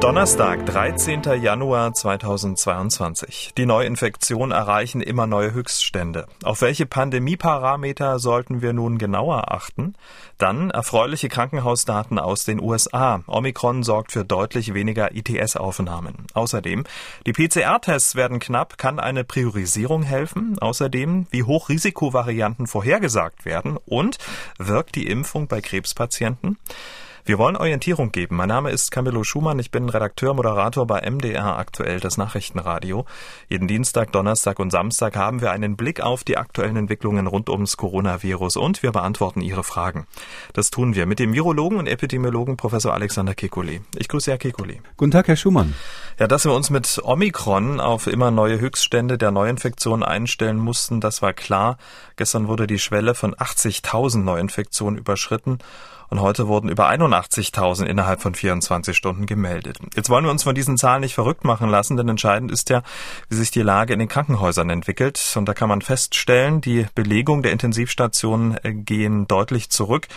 Donnerstag, 13. Januar 2022. Die Neuinfektionen erreichen immer neue Höchststände. Auf welche Pandemieparameter sollten wir nun genauer achten? Dann erfreuliche Krankenhausdaten aus den USA. Omikron sorgt für deutlich weniger ITS-Aufnahmen. Außerdem, die PCR-Tests werden knapp. Kann eine Priorisierung helfen? Außerdem, wie hoch Risikovarianten vorhergesagt werden? Und wirkt die Impfung bei Krebspatienten? Wir wollen Orientierung geben. Mein Name ist Camillo Schumann. Ich bin Redakteur, Moderator bei MDR aktuell, das Nachrichtenradio. Jeden Dienstag, Donnerstag und Samstag haben wir einen Blick auf die aktuellen Entwicklungen rund ums Coronavirus und wir beantworten Ihre Fragen. Das tun wir mit dem Virologen und Epidemiologen Professor Alexander Kekuli. Ich grüße Herr Kekuli. Guten Tag, Herr Schumann. Ja, dass wir uns mit Omikron auf immer neue Höchststände der Neuinfektionen einstellen mussten, das war klar. Gestern wurde die Schwelle von 80.000 Neuinfektionen überschritten und heute wurden über 81.000 innerhalb von 24 Stunden gemeldet. Jetzt wollen wir uns von diesen Zahlen nicht verrückt machen lassen, denn entscheidend ist ja, wie sich die Lage in den Krankenhäusern entwickelt. Und da kann man feststellen, die Belegung der Intensivstationen äh, gehen deutlich zurück.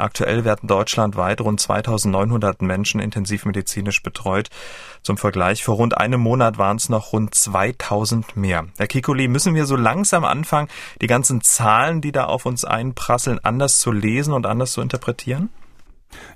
Aktuell werden deutschlandweit rund 2900 Menschen intensivmedizinisch betreut. Zum Vergleich, vor rund einem Monat waren es noch rund 2000 mehr. Herr Kikuli, müssen wir so langsam anfangen, die ganzen Zahlen, die da auf uns einprasseln, anders zu lesen und anders zu interpretieren?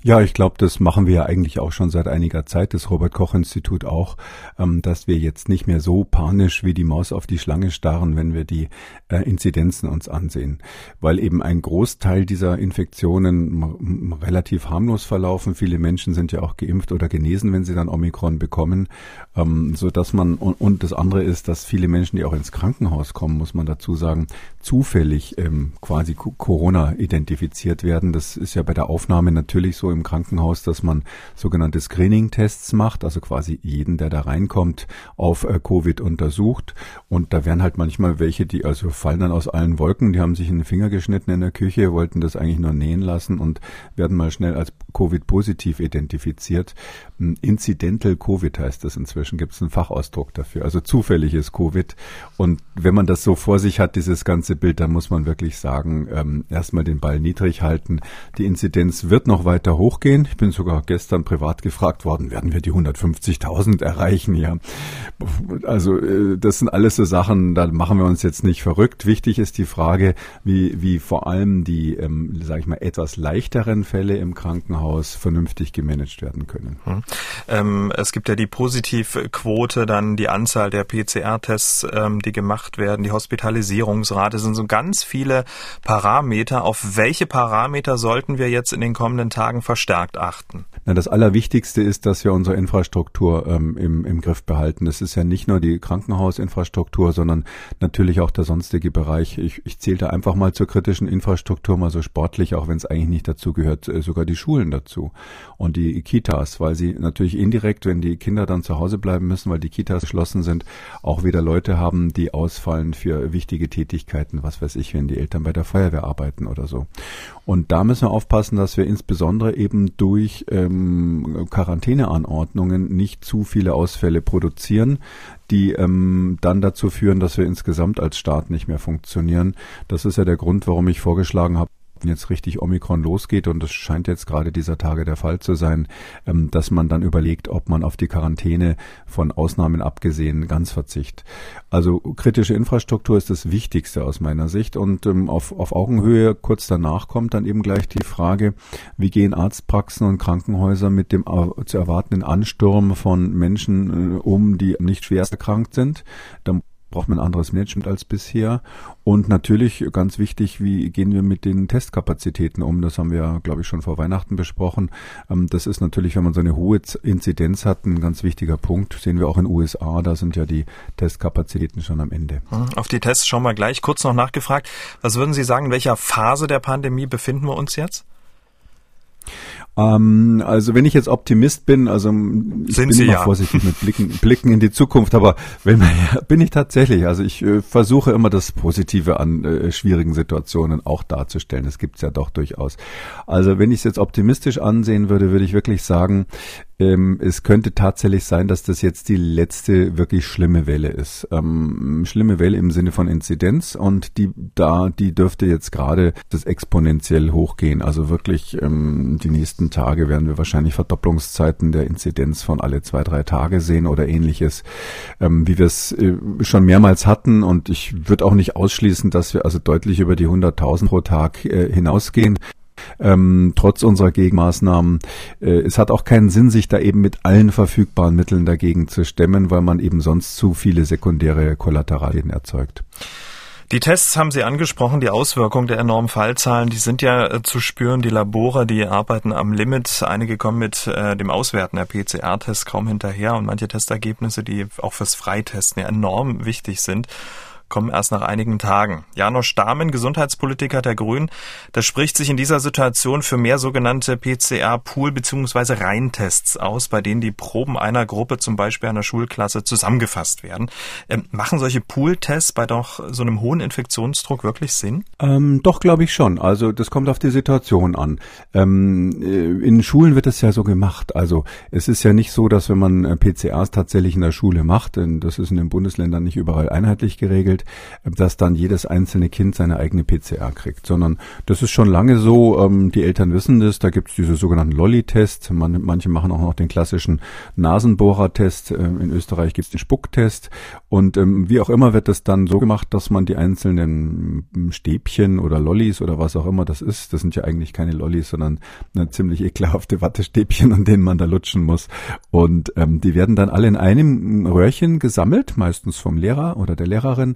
Ja, ich glaube, das machen wir ja eigentlich auch schon seit einiger Zeit, das Robert Koch Institut auch, ähm, dass wir jetzt nicht mehr so panisch wie die Maus auf die Schlange starren, wenn wir die äh, Inzidenzen uns ansehen, weil eben ein Großteil dieser Infektionen relativ harmlos verlaufen. Viele Menschen sind ja auch geimpft oder genesen, wenn sie dann Omikron bekommen, ähm, so dass man und, das andere ist, dass viele Menschen, die auch ins Krankenhaus kommen, muss man dazu sagen, zufällig ähm, quasi Corona identifiziert werden. Das ist ja bei der Aufnahme natürlich natürlich so im Krankenhaus, dass man sogenannte Screening-Tests macht, also quasi jeden, der da reinkommt, auf äh, Covid untersucht. Und da werden halt manchmal welche, die also fallen dann aus allen Wolken, die haben sich in den Finger geschnitten in der Küche, wollten das eigentlich nur nähen lassen und werden mal schnell als Covid-positiv identifiziert. Hm, incidental Covid heißt das inzwischen, gibt es einen Fachausdruck dafür, also zufälliges Covid. Und wenn man das so vor sich hat, dieses ganze Bild, dann muss man wirklich sagen, ähm, erstmal den Ball niedrig halten. Die Inzidenz wird noch weiter weiter hochgehen. Ich bin sogar gestern privat gefragt worden, werden wir die 150.000 erreichen? Ja, also äh, das sind alles so Sachen, da machen wir uns jetzt nicht verrückt. Wichtig ist die Frage, wie, wie vor allem die, ähm, sage ich mal, etwas leichteren Fälle im Krankenhaus vernünftig gemanagt werden können. Hm. Ähm, es gibt ja die Positivquote, dann die Anzahl der PCR-Tests, ähm, die gemacht werden, die Hospitalisierungsrate, sind so ganz viele Parameter. Auf welche Parameter sollten wir jetzt in den kommenden Tagen Tagen verstärkt achten? Na, das Allerwichtigste ist, dass wir unsere Infrastruktur ähm, im, im Griff behalten. Das ist ja nicht nur die Krankenhausinfrastruktur, sondern natürlich auch der sonstige Bereich. Ich, ich zähle da einfach mal zur kritischen Infrastruktur mal so sportlich, auch wenn es eigentlich nicht dazu gehört, äh, sogar die Schulen dazu und die Kitas, weil sie natürlich indirekt, wenn die Kinder dann zu Hause bleiben müssen, weil die Kitas geschlossen sind, auch wieder Leute haben, die ausfallen für wichtige Tätigkeiten, was weiß ich, wenn die Eltern bei der Feuerwehr arbeiten oder so. Und da müssen wir aufpassen, dass wir insbesondere insbesondere eben durch ähm, Quarantäneanordnungen nicht zu viele Ausfälle produzieren, die ähm, dann dazu führen, dass wir insgesamt als Staat nicht mehr funktionieren. Das ist ja der Grund, warum ich vorgeschlagen habe, jetzt richtig Omikron losgeht, und das scheint jetzt gerade dieser Tage der Fall zu sein, ähm, dass man dann überlegt, ob man auf die Quarantäne von Ausnahmen abgesehen ganz verzicht. Also kritische Infrastruktur ist das Wichtigste aus meiner Sicht und ähm, auf, auf Augenhöhe kurz danach kommt dann eben gleich die Frage, wie gehen Arztpraxen und Krankenhäuser mit dem zu erwartenden Ansturm von Menschen äh, um, die nicht schwerst erkrankt sind. Da braucht man ein anderes Management als bisher. Und natürlich ganz wichtig, wie gehen wir mit den Testkapazitäten um? Das haben wir, glaube ich, schon vor Weihnachten besprochen. Ähm, das ist natürlich, wenn man so eine hohe Inzidenz hat, ein ganz wichtiger Punkt. Sehen wir auch in den USA, da sind ja die Testkapazitäten schon am Ende. Hm, auf die Tests schauen wir gleich. Kurz noch nachgefragt. Was würden Sie sagen, in welcher Phase der Pandemie befinden wir uns jetzt? Ähm, also wenn ich jetzt Optimist bin, also ich Sind bin Sie immer ja. vorsichtig mit Blicken, Blicken in die Zukunft, aber wenn man, ja, bin ich tatsächlich. Also ich äh, versuche immer das Positive an äh, schwierigen Situationen auch darzustellen. Das gibt's ja doch durchaus. Also wenn ich es jetzt optimistisch ansehen würde, würde ich wirklich sagen, ähm, es könnte tatsächlich sein, dass das jetzt die letzte wirklich schlimme Welle ist. Ähm, schlimme Welle im Sinne von Inzidenz und die da, die dürfte jetzt gerade das exponentiell hochgehen. Also wirklich ähm, die nächsten Tage werden wir wahrscheinlich Verdopplungszeiten der Inzidenz von alle zwei, drei Tage sehen oder ähnliches, ähm, wie wir es äh, schon mehrmals hatten. Und ich würde auch nicht ausschließen, dass wir also deutlich über die 100.000 pro Tag äh, hinausgehen ähm, trotz unserer Gegenmaßnahmen. Äh, es hat auch keinen Sinn, sich da eben mit allen verfügbaren Mitteln dagegen zu stemmen, weil man eben sonst zu viele sekundäre Kollateralien erzeugt. Die Tests haben Sie angesprochen, die Auswirkungen der enormen Fallzahlen, die sind ja äh, zu spüren. Die Labore, die arbeiten am Limit. Einige kommen mit äh, dem Auswerten der PCR-Tests kaum hinterher und manche Testergebnisse, die auch fürs Freitesten ja enorm wichtig sind kommen erst nach einigen Tagen. Janosch Dahmen, Gesundheitspolitiker der Grünen, der spricht sich in dieser Situation für mehr sogenannte PCR-Pool- bzw. Reintests aus, bei denen die Proben einer Gruppe, zum Beispiel einer Schulklasse, zusammengefasst werden. Ähm, machen solche Pool-Tests bei doch so einem hohen Infektionsdruck wirklich Sinn? Ähm, doch, glaube ich schon. Also das kommt auf die Situation an. Ähm, äh, in Schulen wird es ja so gemacht. Also es ist ja nicht so, dass wenn man äh, PCRs tatsächlich in der Schule macht, denn das ist in den Bundesländern nicht überall einheitlich geregelt, darstellt, dass dann jedes einzelne Kind seine eigene PCR kriegt, sondern das ist schon lange so, ähm, die Eltern wissen das, da gibt es diese sogenannten Lolli-Tests, man, manche machen auch noch den klassischen Nasenbohrer-Test, äh, in Österreich gibt es den Spucktest. Und ähm, wie auch immer wird das dann so gemacht, dass man die einzelnen ähm, Stäbchen oder Lollis oder was auch immer das ist, das sind ja eigentlich keine Lollis, sondern eine ziemlich ekelhafte Wattestäbchen, an denen man da lutschen muss. Und ähm, die werden dann alle in einem Röhrchen gesammelt, meistens vom Lehrer oder der Lehrerin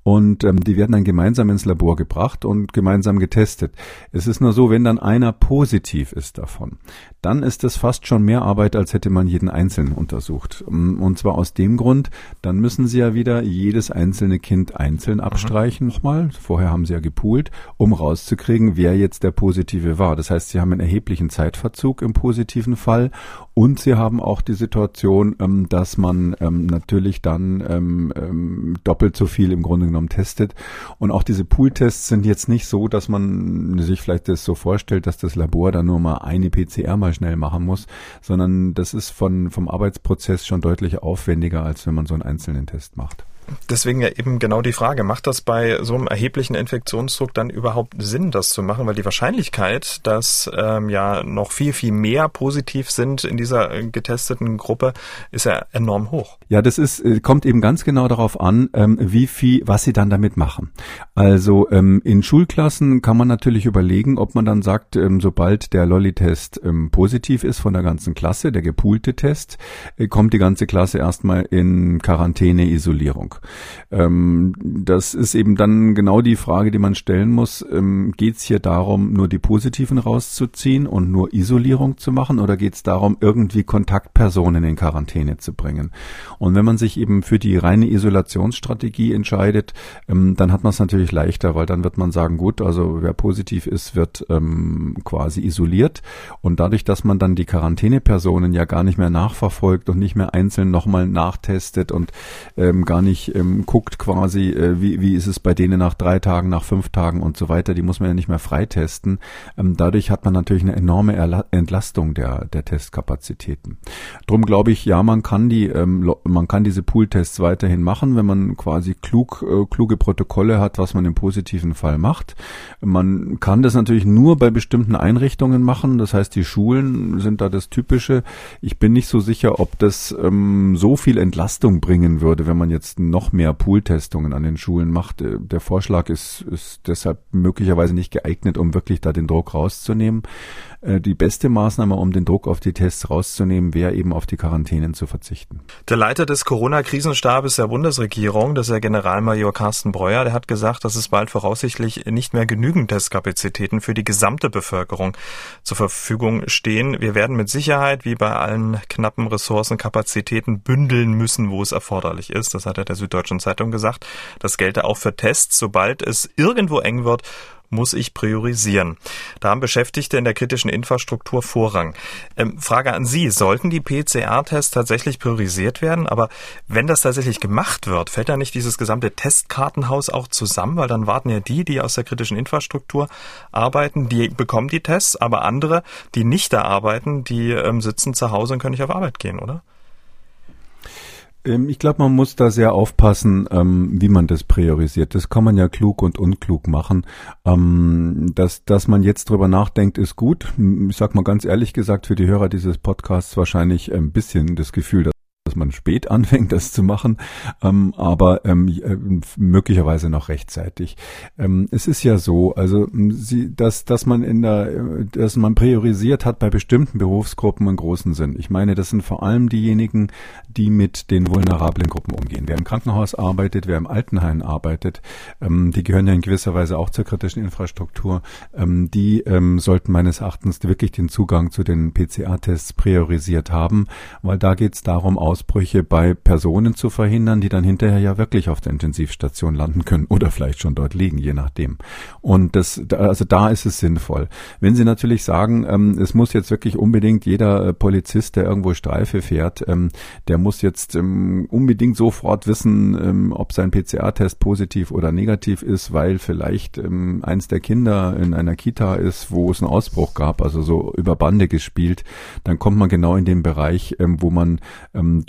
und ähm, die werden dann gemeinsam ins Labor gebracht und gemeinsam getestet. Es ist nur so, wenn dann einer positiv ist davon, dann ist es fast schon mehr Arbeit, als hätte man jeden Einzelnen untersucht. Ähm, und zwar aus dem Grund, dann müssen sie ja wieder jedes einzelne Kind einzeln mhm. abstreichen mhm. nochmal. Vorher haben sie ja gepoolt, um rauszukriegen, wer jetzt der Positive war. Das heißt, sie haben einen erheblichen Zeitverzug im positiven Fall und sie haben auch die Situation, ähm, dass man ähm, natürlich dann ähm, ähm, doppelt so viel im Grunde genommen testet. Und auch diese Pooltests sind jetzt nicht so, dass man sich vielleicht das so vorstellt, dass das Labor da nur mal eine PCR mal schnell machen muss, sondern das ist von, vom Arbeitsprozess schon deutlich aufwendiger, als wenn man so einen einzelnen Test macht. Deswegen ja eben genau die Frage, macht das bei so einem erheblichen Infektionsdruck dann überhaupt Sinn, das zu machen? Weil die Wahrscheinlichkeit, dass ähm, ja noch viel, viel mehr positiv sind in dieser äh, getesteten Gruppe, ist ja enorm hoch. Ja, das ist, äh, kommt eben ganz genau darauf an, ähm, wie viel, was sie dann damit machen. Also ähm, in Schulklassen kann man natürlich überlegen, ob man dann sagt, ähm, sobald der Lolli-Test ähm, positiv ist von der ganzen Klasse, der gepoolte Test, äh, kommt die ganze Klasse erstmal in Quarantäne-Isolierung. Ähm, das ist eben dann genau die Frage, die man stellen muss. Ähm, geht es hier darum, nur die Positiven rauszuziehen und nur Isolierung zu machen oder geht es darum, irgendwie Kontaktpersonen in Quarantäne zu bringen? Und wenn man sich eben für die reine Isolationsstrategie entscheidet, ähm, dann hat man es natürlich leichter, weil dann wird man sagen, gut, also wer positiv ist, wird ähm, quasi isoliert. Und dadurch, dass man dann die Quarantänepersonen ja gar nicht mehr nachverfolgt und nicht mehr einzeln nochmal nachtestet und ähm, gar nicht ähm, guckt quasi, äh, wie, wie ist es bei denen nach drei Tagen, nach fünf Tagen und so weiter, die muss man ja nicht mehr freitesten. Ähm, dadurch hat man natürlich eine enorme Erla Entlastung der, der Testkapazitäten. Drum glaube ich, ja, man kann die, ähm, man kann diese Pooltests weiterhin machen, wenn man quasi klug, äh, kluge Protokolle hat, was man im positiven Fall macht. Man kann das natürlich nur bei bestimmten Einrichtungen machen, das heißt, die Schulen sind da das Typische. Ich bin nicht so sicher, ob das ähm, so viel Entlastung bringen würde, wenn man jetzt noch noch mehr Pooltestungen an den Schulen macht. Äh, der Vorschlag ist, ist deshalb möglicherweise nicht geeignet, um wirklich da den Druck rauszunehmen. Äh, die beste Maßnahme, um den Druck auf die Tests rauszunehmen, wäre eben auf die Quarantänen zu verzichten. Der Leiter des Corona-Krisenstabes der Bundesregierung, das ist der Generalmajor Carsten Breuer, der hat gesagt, dass es bald voraussichtlich nicht mehr genügend Testkapazitäten für die gesamte Bevölkerung zur Verfügung stehen. Wir werden mit Sicherheit, wie bei allen knappen Ressourcen, Kapazitäten bündeln müssen, wo es erforderlich ist. Das hat er der Süddeutschen Zeitung gesagt. Das gelte auch für Tests. Sobald es irgendwo eng wird, muss ich priorisieren. Da haben Beschäftigte in der kritischen Infrastruktur Vorrang. Ähm, Frage an Sie, sollten die PCR-Tests tatsächlich priorisiert werden? Aber wenn das tatsächlich gemacht wird, fällt da nicht dieses gesamte Testkartenhaus auch zusammen? Weil dann warten ja die, die aus der kritischen Infrastruktur arbeiten, die bekommen die Tests, aber andere, die nicht da arbeiten, die ähm, sitzen zu Hause und können nicht auf Arbeit gehen, oder? Ähm, ich glaube, man muss da sehr aufpassen, ähm, wie man das priorisiert. Das kann man ja klug und unklug machen. Ähm, dass, dass man jetzt drüber nachdenkt, ist gut. Ich sag mal ganz ehrlich gesagt, für die Hörer dieses Podcasts wahrscheinlich ein bisschen das Gefühl, dass man spät anfängt, das zu machen, ähm, aber ähm, äh, möglicherweise noch rechtzeitig. Ähm, es ist ja so, also sie, dass, dass man in der, äh, dass man priorisiert hat bei bestimmten Berufsgruppen einen großen Sinn. Ich meine, das sind vor allem diejenigen, die mit den vulnerablen Gruppen umgehen. Wer im Krankenhaus arbeitet, wer im Altenheim arbeitet, ähm, die gehören ja in gewisser Weise auch zur kritischen Infrastruktur. Ähm, die ähm, sollten meines Erachtens wirklich den Zugang zu den PCA-Tests priorisiert haben, weil da geht es darum, aus Ausbrüche bei Personen zu verhindern, die dann hinterher ja wirklich auf der Intensivstation landen können oder vielleicht schon dort liegen, je nachdem. Und das, also da ist es sinnvoll. Wenn Sie natürlich sagen, ähm, es muss jetzt wirklich unbedingt jeder äh, Polizist, der irgendwo Streife fährt, ähm, der muss jetzt ähm, unbedingt sofort wissen, ähm, ob sein PCR-Test positiv oder negativ ist, weil vielleicht ähm, eins der Kinder in einer Kita ist, wo es einen Ausbruch gab, also so über Bande gespielt, dann kommt man genau in den Bereich, ähm, wo man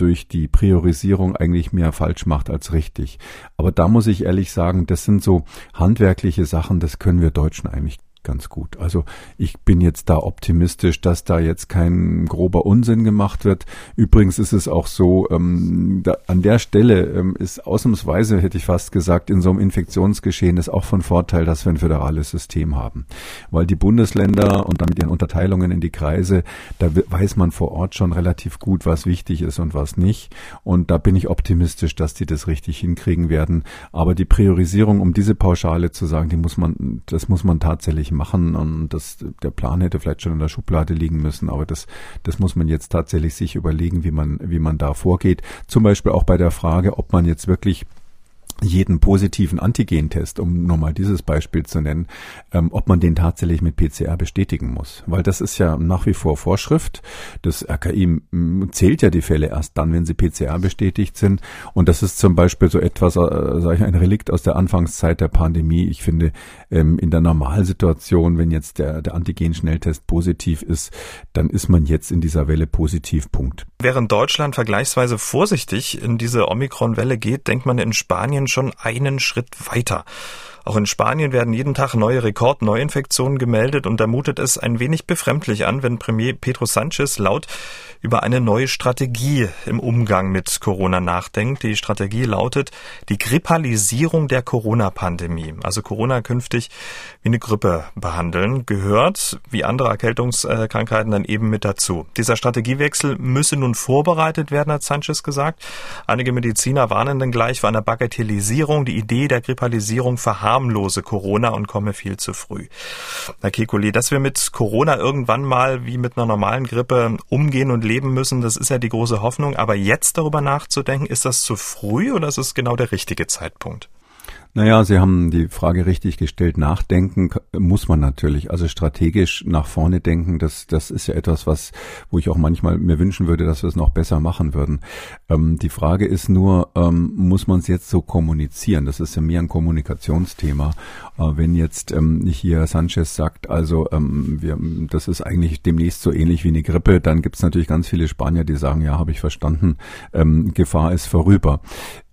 durch die Priorisierung eigentlich mehr falsch macht als richtig. Aber da muss ich ehrlich sagen, das sind so handwerkliche Sachen, das können wir Deutschen eigentlich ganz gut. Also ich bin jetzt da optimistisch, dass da jetzt kein grober Unsinn gemacht wird. Übrigens ist es auch so, ähm, da, an der Stelle ähm, ist ausnahmsweise, hätte ich fast gesagt, in so einem Infektionsgeschehen ist auch von Vorteil, dass wir ein föderales System haben. Weil die Bundesländer und damit ihren Unterteilungen in die Kreise, da weiß man vor Ort schon relativ gut, was wichtig ist und was nicht. Und da bin ich optimistisch, dass die das richtig hinkriegen werden. Aber die Priorisierung, um diese Pauschale zu sagen, die muss man, das muss man tatsächlich machen und das, der Plan hätte vielleicht schon in der Schublade liegen müssen, aber das, das muss man jetzt tatsächlich sich überlegen, wie man, wie man da vorgeht. Zum Beispiel auch bei der Frage, ob man jetzt wirklich jeden positiven Antigentest, um nur mal dieses Beispiel zu nennen, ähm, ob man den tatsächlich mit PCR bestätigen muss. Weil das ist ja nach wie vor Vorschrift. Das RKI zählt ja die Fälle erst dann, wenn sie PCR bestätigt sind. Und das ist zum Beispiel so etwas, äh, sage ich, ein Relikt aus der Anfangszeit der Pandemie. Ich finde, ähm, in der Normalsituation, wenn jetzt der, der Antigen-Schnelltest positiv ist, dann ist man jetzt in dieser Welle positiv. Punkt. Während Deutschland vergleichsweise vorsichtig in diese Omikron-Welle geht, denkt man in Spanien schon einen Schritt weiter. Auch in Spanien werden jeden Tag neue Rekordneuinfektionen gemeldet und da mutet es ein wenig befremdlich an, wenn Premier Pedro Sanchez laut über eine neue Strategie im Umgang mit Corona nachdenkt. Die Strategie lautet die Grippalisierung der Corona-Pandemie. Also Corona künftig wie eine Grippe behandeln, gehört wie andere Erkältungskrankheiten dann eben mit dazu. Dieser Strategiewechsel müsse nun vorbereitet werden, hat Sanchez gesagt. Einige Mediziner warnen dann gleich vor einer Bagatellisierung. Die Idee der Grippalisierung verharmlose Corona und komme viel zu früh. Herr Kekulé, dass wir mit Corona irgendwann mal wie mit einer normalen Grippe umgehen und leben müssen, das ist ja die große Hoffnung. Aber jetzt darüber nachzudenken, ist das zu früh oder ist es genau der richtige Zeitpunkt? Naja, Sie haben die Frage richtig gestellt. Nachdenken muss man natürlich. Also strategisch nach vorne denken, das, das ist ja etwas, was, wo ich auch manchmal mir wünschen würde, dass wir es noch besser machen würden. Ähm, die Frage ist nur, ähm, muss man es jetzt so kommunizieren? Das ist ja mehr ein Kommunikationsthema. Äh, wenn jetzt ähm, hier Sanchez sagt, also ähm, wir, das ist eigentlich demnächst so ähnlich wie eine Grippe, dann gibt es natürlich ganz viele Spanier, die sagen, ja, habe ich verstanden, ähm, Gefahr ist vorüber.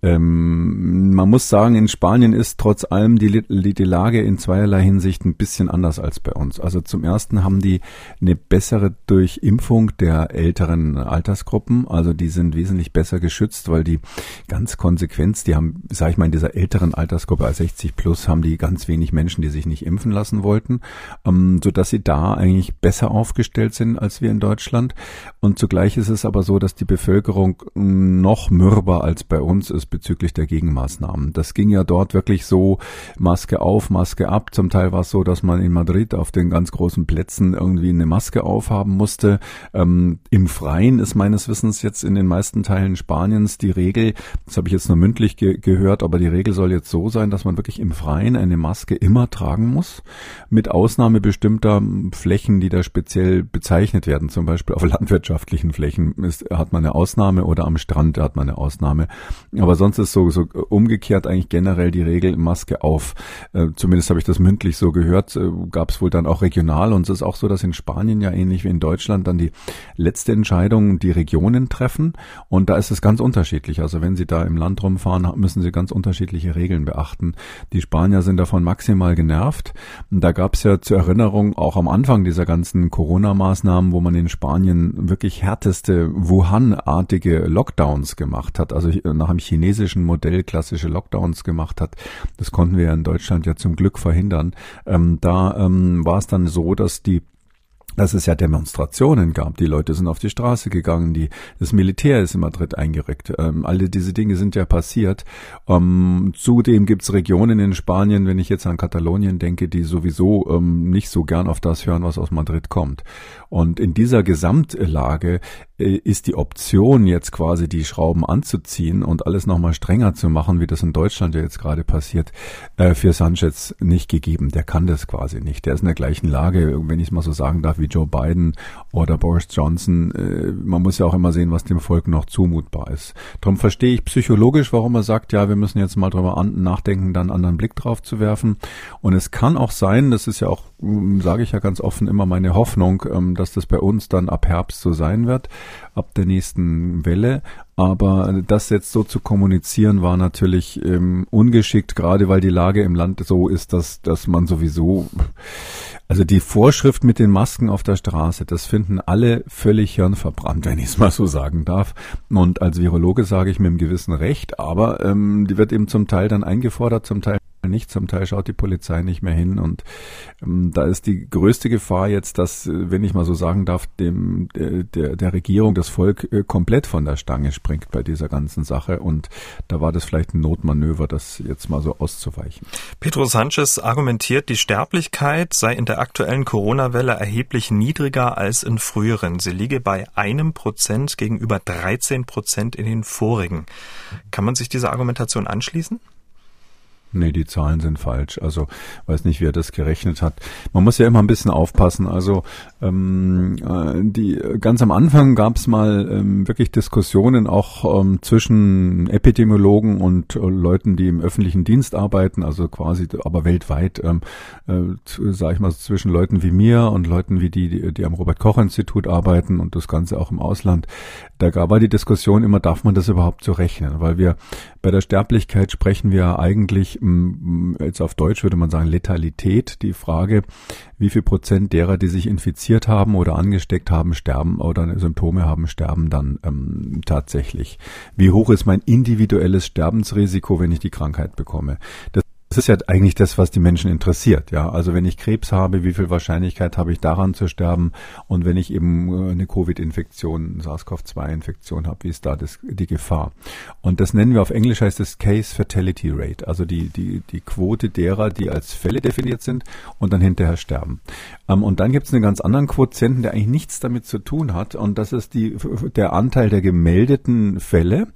Ähm, man muss sagen, in Spanien ist trotz allem die, die, Lage in zweierlei Hinsicht ein bisschen anders als bei uns. Also zum ersten haben die eine bessere Durchimpfung der älteren Altersgruppen. Also die sind wesentlich besser geschützt, weil die ganz konsequent, die haben, sag ich mal, in dieser älteren Altersgruppe als 60 plus haben die ganz wenig Menschen, die sich nicht impfen lassen wollten, ähm, so sie da eigentlich besser aufgestellt sind als wir in Deutschland. Und zugleich ist es aber so, dass die Bevölkerung noch mürber als bei uns ist bezüglich der Gegenmaßnahmen. Das ging ja dort wirklich so Maske auf, Maske ab. Zum Teil war es so, dass man in Madrid auf den ganz großen Plätzen irgendwie eine Maske aufhaben musste. Ähm, Im Freien ist meines Wissens jetzt in den meisten Teilen Spaniens die Regel, das habe ich jetzt nur mündlich ge gehört, aber die Regel soll jetzt so sein, dass man wirklich im Freien eine Maske immer tragen muss, mit Ausnahme bestimmter Flächen, die da speziell bezeichnet werden. Zum Beispiel auf landwirtschaftlichen Flächen ist, hat man eine Ausnahme oder am Strand hat man eine Ausnahme. Aber sonst ist so, so umgekehrt eigentlich generell die Regel Maske auf. Äh, zumindest habe ich das mündlich so gehört. Äh, Gab es wohl dann auch regional und es ist auch so, dass in Spanien ja ähnlich wie in Deutschland dann die letzte Entscheidung die Regionen treffen und da ist es ganz unterschiedlich. Also wenn Sie da im Land rumfahren, müssen Sie ganz unterschiedliche Regeln beachten. Die Spanier sind davon maximal genervt. Da gab es ja zur Erinnerung auch am Anfang dieser ganzen Corona-Maßnahmen, wo man in Spanien wirklich härteste Wuhan-artige Lockdowns gemacht hat, also nach einem chinesischen Modell klassische Lockdowns gemacht hat. Das konnten wir in Deutschland ja zum Glück verhindern. Ähm, da ähm, war es dann so, dass die dass es ja Demonstrationen gab. Die Leute sind auf die Straße gegangen, die, das Militär ist in Madrid eingerückt. Ähm, alle diese Dinge sind ja passiert. Ähm, zudem gibt's Regionen in Spanien, wenn ich jetzt an Katalonien denke, die sowieso ähm, nicht so gern auf das hören, was aus Madrid kommt. Und in dieser Gesamtlage äh, ist die Option jetzt quasi die Schrauben anzuziehen und alles nochmal strenger zu machen, wie das in Deutschland ja jetzt gerade passiert, äh, für Sanchez nicht gegeben. Der kann das quasi nicht. Der ist in der gleichen Lage, wenn ich es mal so sagen darf, wie Joe Biden oder Boris Johnson. Äh, man muss ja auch immer sehen, was dem Volk noch zumutbar ist. Darum verstehe ich psychologisch, warum er sagt, ja, wir müssen jetzt mal drüber nachdenken, dann einen anderen Blick drauf zu werfen. Und es kann auch sein, das ist ja auch, hm, sage ich ja ganz offen, immer meine Hoffnung, ähm, dass das bei uns dann ab Herbst so sein wird, ab der nächsten Welle. Aber das jetzt so zu kommunizieren war natürlich ähm, ungeschickt, gerade weil die Lage im Land so ist, dass, dass man sowieso, also die Vorschrift mit den Masken auf der Straße, das finden alle völlig hirnverbrannt, wenn ich es mal so sagen darf. Und als Virologe sage ich mit einem gewissen Recht, aber ähm, die wird eben zum Teil dann eingefordert, zum Teil nicht, zum Teil schaut die Polizei nicht mehr hin und ähm, da ist die größte Gefahr jetzt, dass, äh, wenn ich mal so sagen darf, dem der, der, Regierung das Volk äh, komplett von der Stange springt bei dieser ganzen Sache und da war das vielleicht ein Notmanöver, das jetzt mal so auszuweichen. Pedro Sanchez argumentiert, die Sterblichkeit sei in der aktuellen Corona-Welle erheblich niedriger als in früheren. Sie liege bei einem Prozent gegenüber 13 Prozent in den vorigen. Kann man sich dieser Argumentation anschließen? Nee, die Zahlen sind falsch. Also weiß nicht, wer das gerechnet hat. Man muss ja immer ein bisschen aufpassen. Also ähm, äh, die ganz am Anfang gab es mal ähm, wirklich Diskussionen auch ähm, zwischen Epidemiologen und äh, Leuten, die im öffentlichen Dienst arbeiten, also quasi, aber weltweit, ähm, äh, sage ich mal, zwischen Leuten wie mir und Leuten wie die, die, die am Robert Koch Institut arbeiten und das Ganze auch im Ausland. Da gab war die Diskussion immer, darf man das überhaupt so rechnen? Weil wir bei der Sterblichkeit sprechen wir eigentlich jetzt auf Deutsch würde man sagen Letalität, die Frage, wie viel Prozent derer, die sich infiziert haben oder angesteckt haben, sterben oder Symptome haben, sterben dann ähm, tatsächlich. Wie hoch ist mein individuelles Sterbensrisiko, wenn ich die Krankheit bekomme? Das das ist ja eigentlich das, was die Menschen interessiert. Ja, also wenn ich Krebs habe, wie viel Wahrscheinlichkeit habe ich daran zu sterben? Und wenn ich eben äh, eine Covid-Infektion, SARS-CoV-2-Infektion habe, wie ist da das, die Gefahr? Und das nennen wir auf Englisch heißt es Case Fatality Rate, also die die die Quote derer, die als Fälle definiert sind und dann hinterher sterben. Ähm, und dann gibt es einen ganz anderen Quotienten, der eigentlich nichts damit zu tun hat, und das ist die der Anteil der gemeldeten Fälle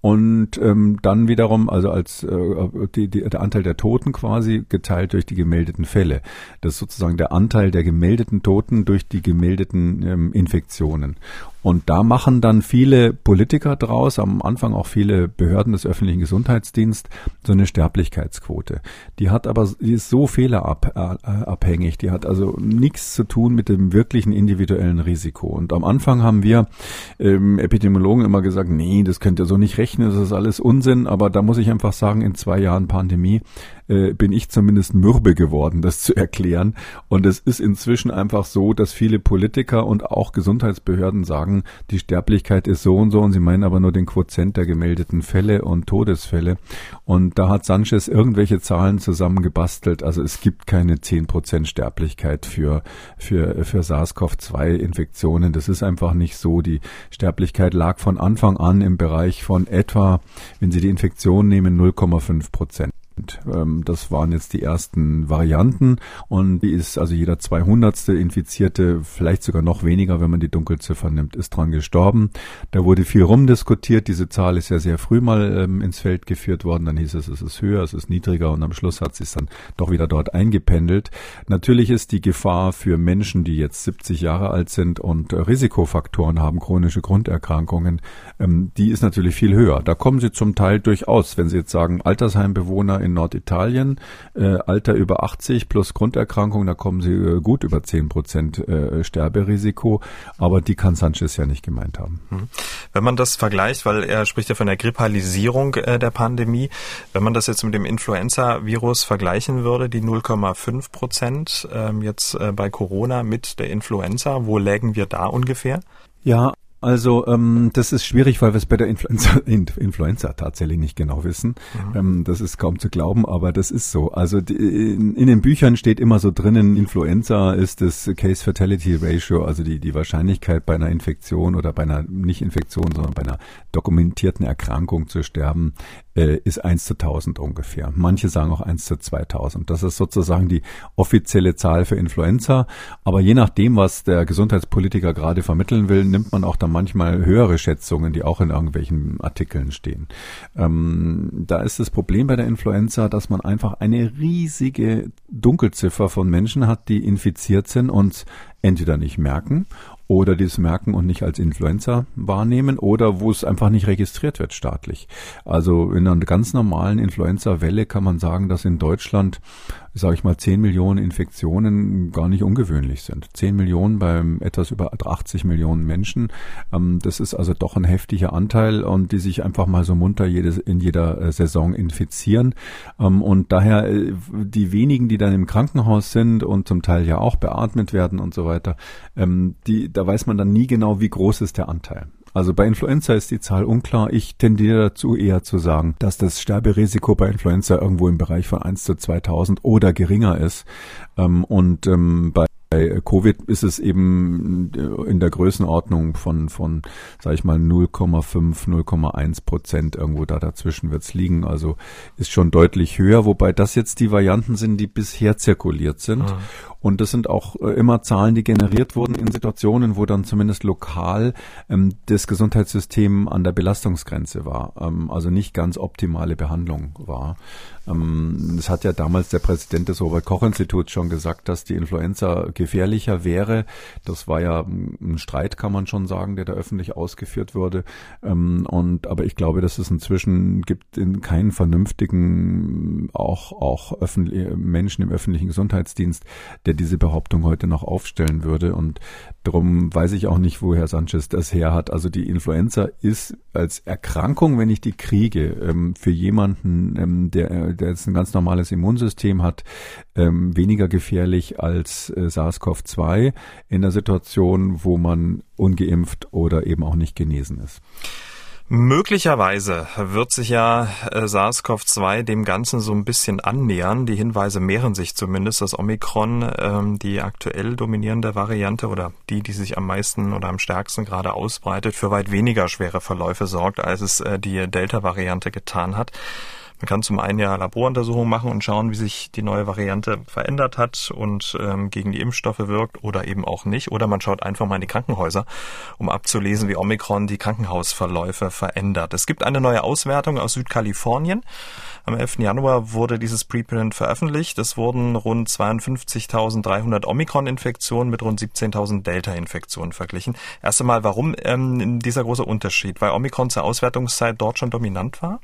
und ähm, dann wiederum, also als äh, die, die, der Anteil der Toten quasi geteilt durch die gemeldeten Fälle. Das ist sozusagen der Anteil der gemeldeten Toten durch die gemeldeten ähm, Infektionen. Und da machen dann viele Politiker draus, am Anfang auch viele Behörden des öffentlichen Gesundheitsdienstes, so eine Sterblichkeitsquote. Die hat aber, die ist so fehlerabhängig, äh, die hat also nichts zu tun mit dem wirklichen individuellen Risiko. Und am Anfang haben wir ähm, Epidemiologen immer gesagt, nee, das könnt ihr so nicht rechnen, das ist alles Unsinn. Aber da muss ich einfach sagen, in zwei Jahren Pandemie äh, bin ich zumindest mürbe geworden, das zu erklären. Und es ist inzwischen einfach so, dass viele Politiker und auch Gesundheitsbehörden sagen, die Sterblichkeit ist so und so und sie meinen aber nur den Quotient der gemeldeten Fälle und Todesfälle. Und da hat Sanchez irgendwelche Zahlen zusammengebastelt. Also es gibt keine 10% Sterblichkeit für, für, für SARS-CoV-2-Infektionen. Das ist einfach nicht so. Die Sterblichkeit lag von Anfang an im Bereich von etwa, wenn Sie die Infektion nehmen, 0,5 Prozent. Ähm, das waren jetzt die ersten Varianten und die ist also jeder 200. Infizierte, vielleicht sogar noch weniger, wenn man die Dunkelziffer nimmt, ist dran gestorben. Da wurde viel rumdiskutiert. Diese Zahl ist ja sehr früh mal ähm, ins Feld geführt worden. Dann hieß es, es ist höher, es ist niedriger und am Schluss hat sich dann doch wieder dort eingependelt. Natürlich ist die Gefahr für Menschen, die jetzt 70 Jahre alt sind und Risikofaktoren haben, chronische Grunderkrankungen, ähm, die ist natürlich viel höher. Da kommen sie zum Teil durchaus, wenn Sie jetzt sagen, Altersheimbbewohner in Norditalien, äh, Alter über 80 plus Grunderkrankung, da kommen sie äh, gut über 10 Prozent äh, Sterberisiko, aber die kann Sanchez ja nicht gemeint haben. Hm. Wenn man das vergleicht, weil er spricht ja von der Grippalisierung äh, der Pandemie, wenn man das jetzt mit dem Influenza-Virus vergleichen würde, die 0,5 Prozent ähm, jetzt äh, bei Corona mit der Influenza, wo lägen wir da ungefähr? Ja, also ähm, das ist schwierig, weil wir es bei der Influenza, Influenza tatsächlich nicht genau wissen. Mhm. Ähm, das ist kaum zu glauben, aber das ist so. Also die, in, in, den Büchern steht immer so drinnen, Influenza ist das Case Fatality Ratio, also die, die Wahrscheinlichkeit bei einer Infektion oder bei einer nicht Infektion, sondern bei einer dokumentierten Erkrankung zu sterben, äh, ist 1 zu 1000 ungefähr. Manche sagen auch 1 zu 2000. Das ist sozusagen die offizielle Zahl für Influenza. Aber je nachdem, was der Gesundheitspolitiker gerade vermitteln will, nimmt man auch dann manchmal höhere Schätzungen, die auch in irgendwelchen Artikeln stehen. Ähm, da ist das Problem bei der Influenza, dass man einfach eine riesige Dunkelziffer von Menschen hat, die infiziert sind und entweder nicht merken oder die es merken und nicht als Influenza wahrnehmen oder wo es einfach nicht registriert wird staatlich. Also in einer ganz normalen Influenza-Welle kann man sagen, dass in Deutschland sage ich mal, 10 Millionen Infektionen gar nicht ungewöhnlich sind. 10 Millionen bei etwas über 80 Millionen Menschen. Ähm, das ist also doch ein heftiger Anteil und die sich einfach mal so munter jedes, in jeder äh, Saison infizieren. Ähm, und daher äh, die wenigen, die dann im Krankenhaus sind und zum Teil ja auch beatmet werden und so weiter, ähm, die, da weiß man dann nie genau, wie groß ist der Anteil. Also bei Influenza ist die Zahl unklar. Ich tendiere dazu eher zu sagen, dass das Sterberisiko bei Influenza irgendwo im Bereich von 1 zu 2000 oder geringer ist. Ähm, und ähm, bei Covid ist es eben in der Größenordnung von, von sage ich mal, 0,5, 0,1 Prozent. Irgendwo da dazwischen wird es liegen. Also ist schon deutlich höher, wobei das jetzt die Varianten sind, die bisher zirkuliert sind. Mhm. Und das sind auch äh, immer Zahlen, die generiert wurden in Situationen, wo dann zumindest lokal ähm, das Gesundheitssystem an der Belastungsgrenze war, ähm, also nicht ganz optimale Behandlung war. Ähm, es hat ja damals der Präsident des Robert-Koch-Instituts schon gesagt, dass die Influenza gefährlicher wäre. Das war ja ein Streit, kann man schon sagen, der da öffentlich ausgeführt wurde. Ähm, und aber ich glaube, dass es inzwischen gibt in keinen vernünftigen, auch auch öffentlich, Menschen im öffentlichen Gesundheitsdienst, der diese Behauptung heute noch aufstellen würde. Und darum weiß ich auch nicht, wo Herr Sanchez das her hat. Also die Influenza ist als Erkrankung, wenn ich die kriege, ähm, für jemanden, ähm, der, der jetzt ein ganz normales Immunsystem hat, ähm, weniger gefährlich als äh, SARS-CoV-2 in der Situation, wo man ungeimpft oder eben auch nicht genesen ist. Möglicherweise wird sich ja äh, SARS-CoV-2 dem Ganzen so ein bisschen annähern. Die Hinweise mehren sich zumindest, dass Omikron ähm, die aktuell dominierende Variante oder die, die sich am meisten oder am stärksten gerade ausbreitet, für weit weniger schwere Verläufe sorgt, als es äh, die Delta-Variante getan hat. Man kann zum einen ja Laboruntersuchungen machen und schauen, wie sich die neue Variante verändert hat und ähm, gegen die Impfstoffe wirkt oder eben auch nicht. Oder man schaut einfach mal in die Krankenhäuser, um abzulesen, wie Omikron die Krankenhausverläufe verändert. Es gibt eine neue Auswertung aus Südkalifornien. Am 11. Januar wurde dieses Preprint veröffentlicht. Es wurden rund 52.300 Omikron-Infektionen mit rund 17.000 Delta-Infektionen verglichen. Erst einmal, warum ähm, dieser große Unterschied? Weil Omikron zur Auswertungszeit dort schon dominant war?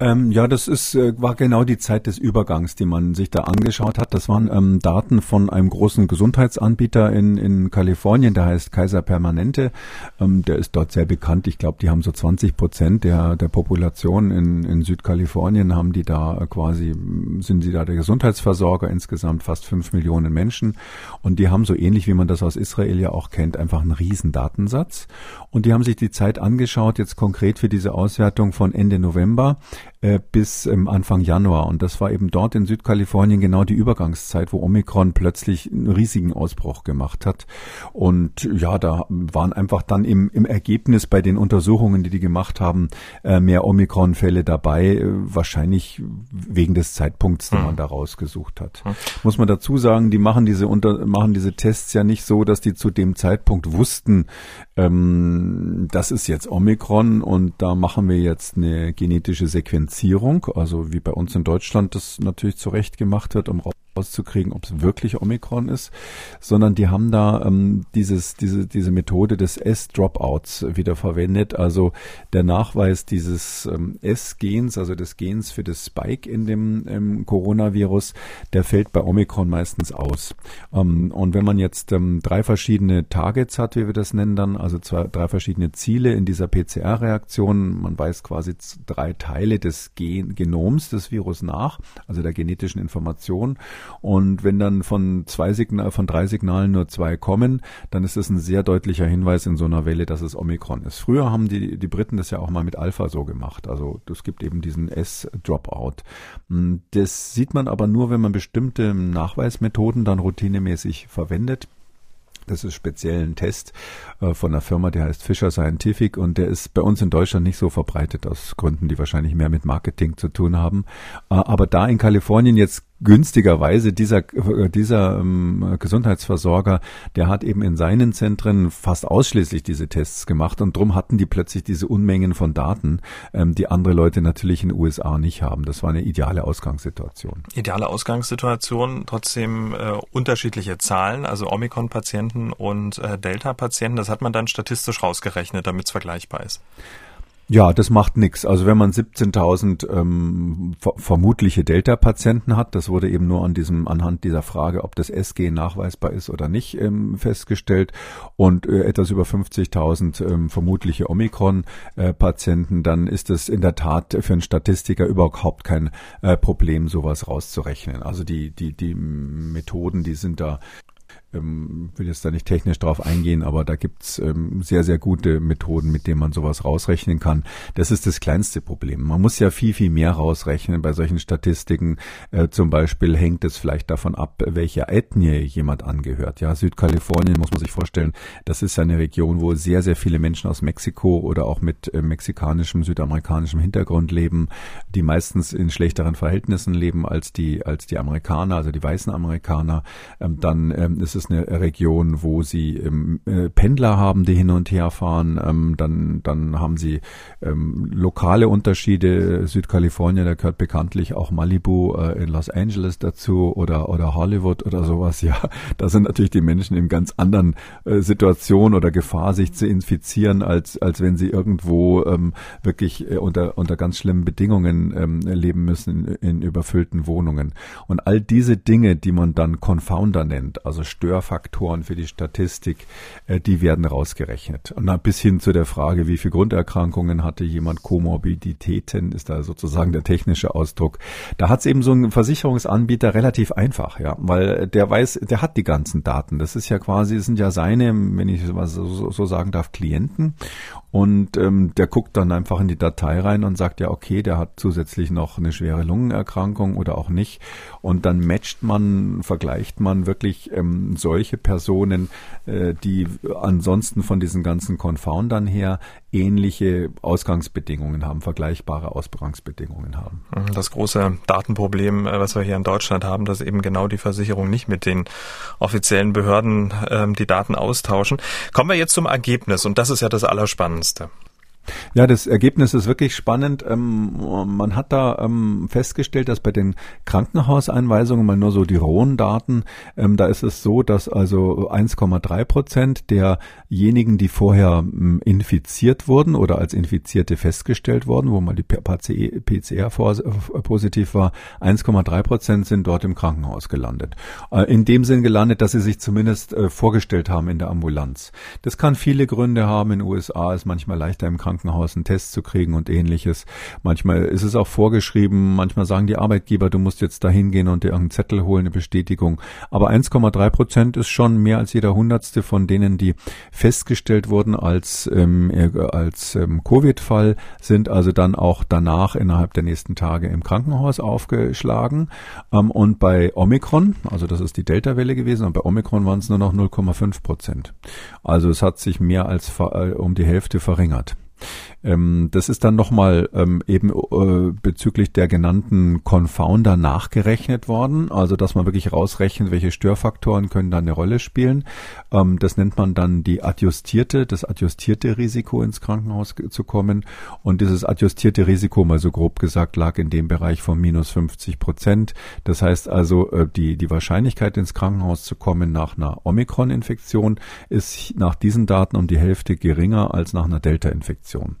Ähm, ja, das ist ist, äh, war genau die Zeit des Übergangs, die man sich da angeschaut hat. Das waren ähm, Daten von einem großen Gesundheitsanbieter in, in Kalifornien, der heißt Kaiser Permanente. Ähm, der ist dort sehr bekannt. Ich glaube, die haben so 20 Prozent der, der Population in, in Südkalifornien, haben die da quasi, sind sie da der Gesundheitsversorger, insgesamt fast fünf Millionen Menschen. Und die haben so ähnlich, wie man das aus Israel ja auch kennt, einfach einen riesen Datensatz. Und die haben sich die Zeit angeschaut, jetzt konkret für diese Auswertung von Ende November äh, bis ähm, Anfang Januar. Und das war eben dort in Südkalifornien genau die Übergangszeit, wo Omikron plötzlich einen riesigen Ausbruch gemacht hat. Und ja, da waren einfach dann im, im Ergebnis bei den Untersuchungen, die die gemacht haben, äh, mehr Omikron-Fälle dabei, äh, wahrscheinlich wegen des Zeitpunkts, den hm. man da rausgesucht hat. Hm. Muss man dazu sagen, die machen diese unter, machen diese Tests ja nicht so, dass die zu dem Zeitpunkt wussten, ähm, das ist jetzt Omikron und da machen wir jetzt eine genetische Sequenzierung, also wie bei uns in Deutschland das natürlich zurecht gemacht wird, um rauszukriegen, ob es wirklich Omikron ist, sondern die haben da ähm, dieses, diese, diese Methode des S-Dropouts wieder verwendet. Also der Nachweis dieses ähm, S-Gens, also des Gens für das Spike in dem ähm, Coronavirus, der fällt bei Omikron meistens aus. Ähm, und wenn man jetzt ähm, drei verschiedene Targets hat, wie wir das nennen dann, also zwei, drei verschiedene Ziele in dieser PCR-Reaktion, man weiß quasi drei Teile des Gen Genoms des Virus nach, also der genetischen Information und wenn dann von zwei Signal, von drei Signalen nur zwei kommen, dann ist das ein sehr deutlicher Hinweis in so einer Welle, dass es Omikron ist. Früher haben die, die Briten das ja auch mal mit Alpha so gemacht. Also es gibt eben diesen S-Dropout. Hm, das sieht man aber nur, wenn man bestimmte Nachweismethoden dann routinemäßig verwendet. Das ist speziell ein Test äh, von einer Firma, die heißt Fisher Scientific und der ist bei uns in Deutschland nicht so verbreitet aus Gründen, die wahrscheinlich mehr mit Marketing zu tun haben. Äh, aber da in Kalifornien jetzt günstigerweise dieser, dieser ähm, Gesundheitsversorger, der hat eben in seinen Zentren fast ausschließlich diese Tests gemacht und drum hatten die plötzlich diese Unmengen von Daten, ähm, die andere Leute natürlich in den USA nicht haben. Das war eine ideale Ausgangssituation. Ideale Ausgangssituation, trotzdem äh, unterschiedliche Zahlen, also Omikron-Patienten und äh, Delta-Patienten, das hat man dann statistisch rausgerechnet, damit es vergleichbar ist. Ja, das macht nichts. Also wenn man 17.000 ähm, vermutliche Delta-Patienten hat, das wurde eben nur an diesem anhand dieser Frage, ob das SG nachweisbar ist oder nicht, ähm, festgestellt und äh, etwas über 50.000 ähm, vermutliche Omikron-Patienten, dann ist es in der Tat für einen Statistiker überhaupt kein äh, Problem, sowas rauszurechnen. Also die die die Methoden, die sind da ähm, will jetzt da nicht technisch drauf eingehen, aber da gibt's ähm, sehr, sehr gute Methoden, mit denen man sowas rausrechnen kann. Das ist das kleinste Problem. Man muss ja viel, viel mehr rausrechnen bei solchen Statistiken. Äh, zum Beispiel hängt es vielleicht davon ab, welcher Ethnie jemand angehört. Ja, Südkalifornien muss man sich vorstellen, das ist eine Region, wo sehr, sehr viele Menschen aus Mexiko oder auch mit äh, mexikanischem, südamerikanischem Hintergrund leben, die meistens in schlechteren Verhältnissen leben als die, als die Amerikaner, also die weißen Amerikaner. Ähm, dann ähm, ist es eine Region, wo sie ähm, äh, Pendler haben, die hin und her fahren. Ähm, dann, dann haben sie ähm, lokale Unterschiede. Südkalifornien, da gehört bekanntlich auch Malibu äh, in Los Angeles dazu oder, oder Hollywood oder sowas. Ja, da sind natürlich die Menschen in ganz anderen äh, Situationen oder Gefahr, sich zu infizieren, als, als wenn sie irgendwo ähm, wirklich äh, unter, unter ganz schlimmen Bedingungen ähm, leben müssen in, in überfüllten Wohnungen. Und all diese Dinge, die man dann Confounder nennt, also Störfaktoren für die Statistik, äh, die werden rausgerechnet. Und dann bis hin zu der Frage, wie viele Grunderkrankungen hatte jemand, Komorbiditäten ist da sozusagen der technische Ausdruck. Da hat es eben so ein Versicherungsanbieter relativ einfach, ja, weil der weiß, der hat die ganzen Daten. Das ist ja quasi, das sind ja seine, wenn ich so, so sagen darf, Klienten. Und ähm, der guckt dann einfach in die Datei rein und sagt ja, okay, der hat zusätzlich noch eine schwere Lungenerkrankung oder auch nicht. Und dann matcht man, vergleicht man wirklich ähm, solche Personen, äh, die ansonsten von diesen ganzen Confoundern her ähnliche Ausgangsbedingungen haben, vergleichbare Ausgangsbedingungen haben. Mhm, das große Datenproblem, äh, was wir hier in Deutschland haben, dass eben genau die Versicherung nicht mit den offiziellen Behörden ähm, die Daten austauschen. Kommen wir jetzt zum Ergebnis und das ist ja das Allerspannendste. Ja, das Ergebnis ist wirklich spannend. Ähm, man hat da ähm, festgestellt, dass bei den Krankenhauseinweisungen mal nur so die rohen Daten, ähm, da ist es so, dass also 1,3 Prozent derjenigen, die vorher ähm, infiziert wurden oder als Infizierte festgestellt wurden, wo mal die PCR positiv war, 1,3 Prozent sind dort im Krankenhaus gelandet. Äh, in dem Sinn gelandet, dass sie sich zumindest äh, vorgestellt haben in der Ambulanz. Das kann viele Gründe haben. In den USA ist manchmal leichter im Krankenhaus einen Test zu kriegen und ähnliches. Manchmal ist es auch vorgeschrieben. Manchmal sagen die Arbeitgeber, du musst jetzt da hingehen und dir irgendeinen Zettel holen, eine Bestätigung. Aber 1,3 Prozent ist schon mehr als jeder Hundertste von denen, die festgestellt wurden als, ähm, äh, als ähm, Covid-Fall, sind also dann auch danach innerhalb der nächsten Tage im Krankenhaus aufgeschlagen. Ähm, und bei Omikron, also das ist die Delta-Welle gewesen, und bei Omikron waren es nur noch 0,5 Prozent. Also es hat sich mehr als äh, um die Hälfte verringert. Ähm, das ist dann nochmal ähm, eben äh, bezüglich der genannten Confounder nachgerechnet worden, also dass man wirklich rausrechnet, welche Störfaktoren können da eine Rolle spielen. Ähm, das nennt man dann die adjustierte, das adjustierte Risiko ins Krankenhaus zu kommen. Und dieses adjustierte Risiko, mal so grob gesagt, lag in dem Bereich von minus 50 Prozent. Das heißt also, äh, die, die Wahrscheinlichkeit ins Krankenhaus zu kommen nach einer Omikron-Infektion ist nach diesen Daten um die Hälfte geringer als nach einer Delta-Infektion. Infektion.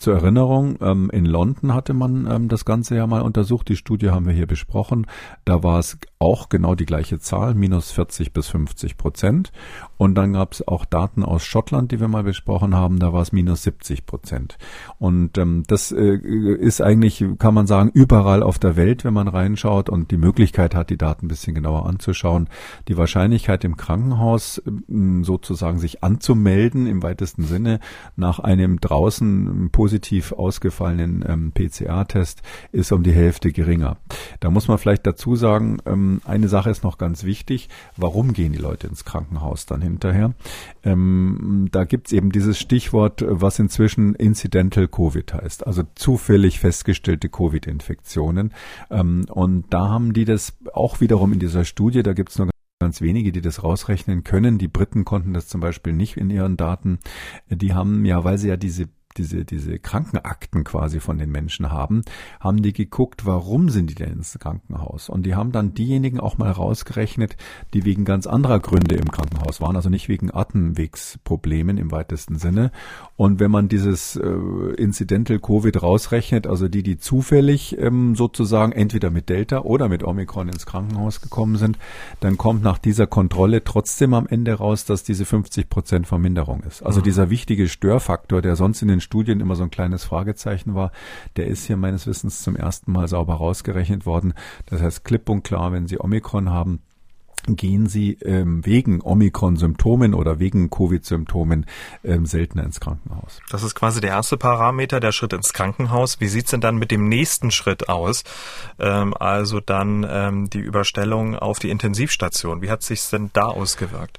Zur Erinnerung, ähm, in London hatte man ähm, das Ganze ja mal untersucht. Die Studie haben wir hier besprochen. Da war es auch genau die gleiche Zahl, minus 40 bis 50 Prozent. Und dann gab es auch Daten aus Schottland, die wir mal besprochen haben. Da war es minus 70 Prozent. Und ähm, das äh, ist eigentlich, kann man sagen, überall auf der Welt, wenn man reinschaut und die Möglichkeit hat, die Daten ein bisschen genauer anzuschauen. Die Wahrscheinlichkeit im Krankenhaus ähm, sozusagen sich anzumelden im weitesten Sinne nach einem draußen positiv ausgefallenen ähm, PCR-Test ist um die Hälfte geringer. Da muss man vielleicht dazu sagen, ähm, eine Sache ist noch ganz wichtig. Warum gehen die Leute ins Krankenhaus dann hinterher? Ähm, da gibt's eben dieses Stichwort, was inzwischen Incidental Covid heißt, also zufällig festgestellte Covid-Infektionen. Ähm, und da haben die das auch wiederum in dieser Studie, da gibt's nur ganz wenige, die das rausrechnen können. Die Briten konnten das zum Beispiel nicht in ihren Daten. Die haben ja, weil sie ja diese diese, diese Krankenakten quasi von den Menschen haben, haben die geguckt, warum sind die denn ins Krankenhaus? Und die haben dann diejenigen auch mal rausgerechnet, die wegen ganz anderer Gründe im Krankenhaus waren, also nicht wegen Atemwegsproblemen im weitesten Sinne. Und wenn man dieses äh, Incidental Covid rausrechnet, also die, die zufällig ähm, sozusagen entweder mit Delta oder mit Omikron ins Krankenhaus gekommen sind, dann kommt nach dieser Kontrolle trotzdem am Ende raus, dass diese 50 Prozent Verminderung ist. Also mhm. dieser wichtige Störfaktor, der sonst in den Studien immer so ein kleines Fragezeichen war, der ist hier meines Wissens zum ersten Mal sauber rausgerechnet worden. Das heißt klipp und klar, wenn Sie Omikron haben, gehen sie ähm, wegen Omikron-Symptomen oder wegen Covid-Symptomen ähm, seltener ins Krankenhaus. Das ist quasi der erste Parameter, der Schritt ins Krankenhaus. Wie sieht's denn dann mit dem nächsten Schritt aus? Ähm, also dann ähm, die Überstellung auf die Intensivstation. Wie hat sich's denn da ausgewirkt?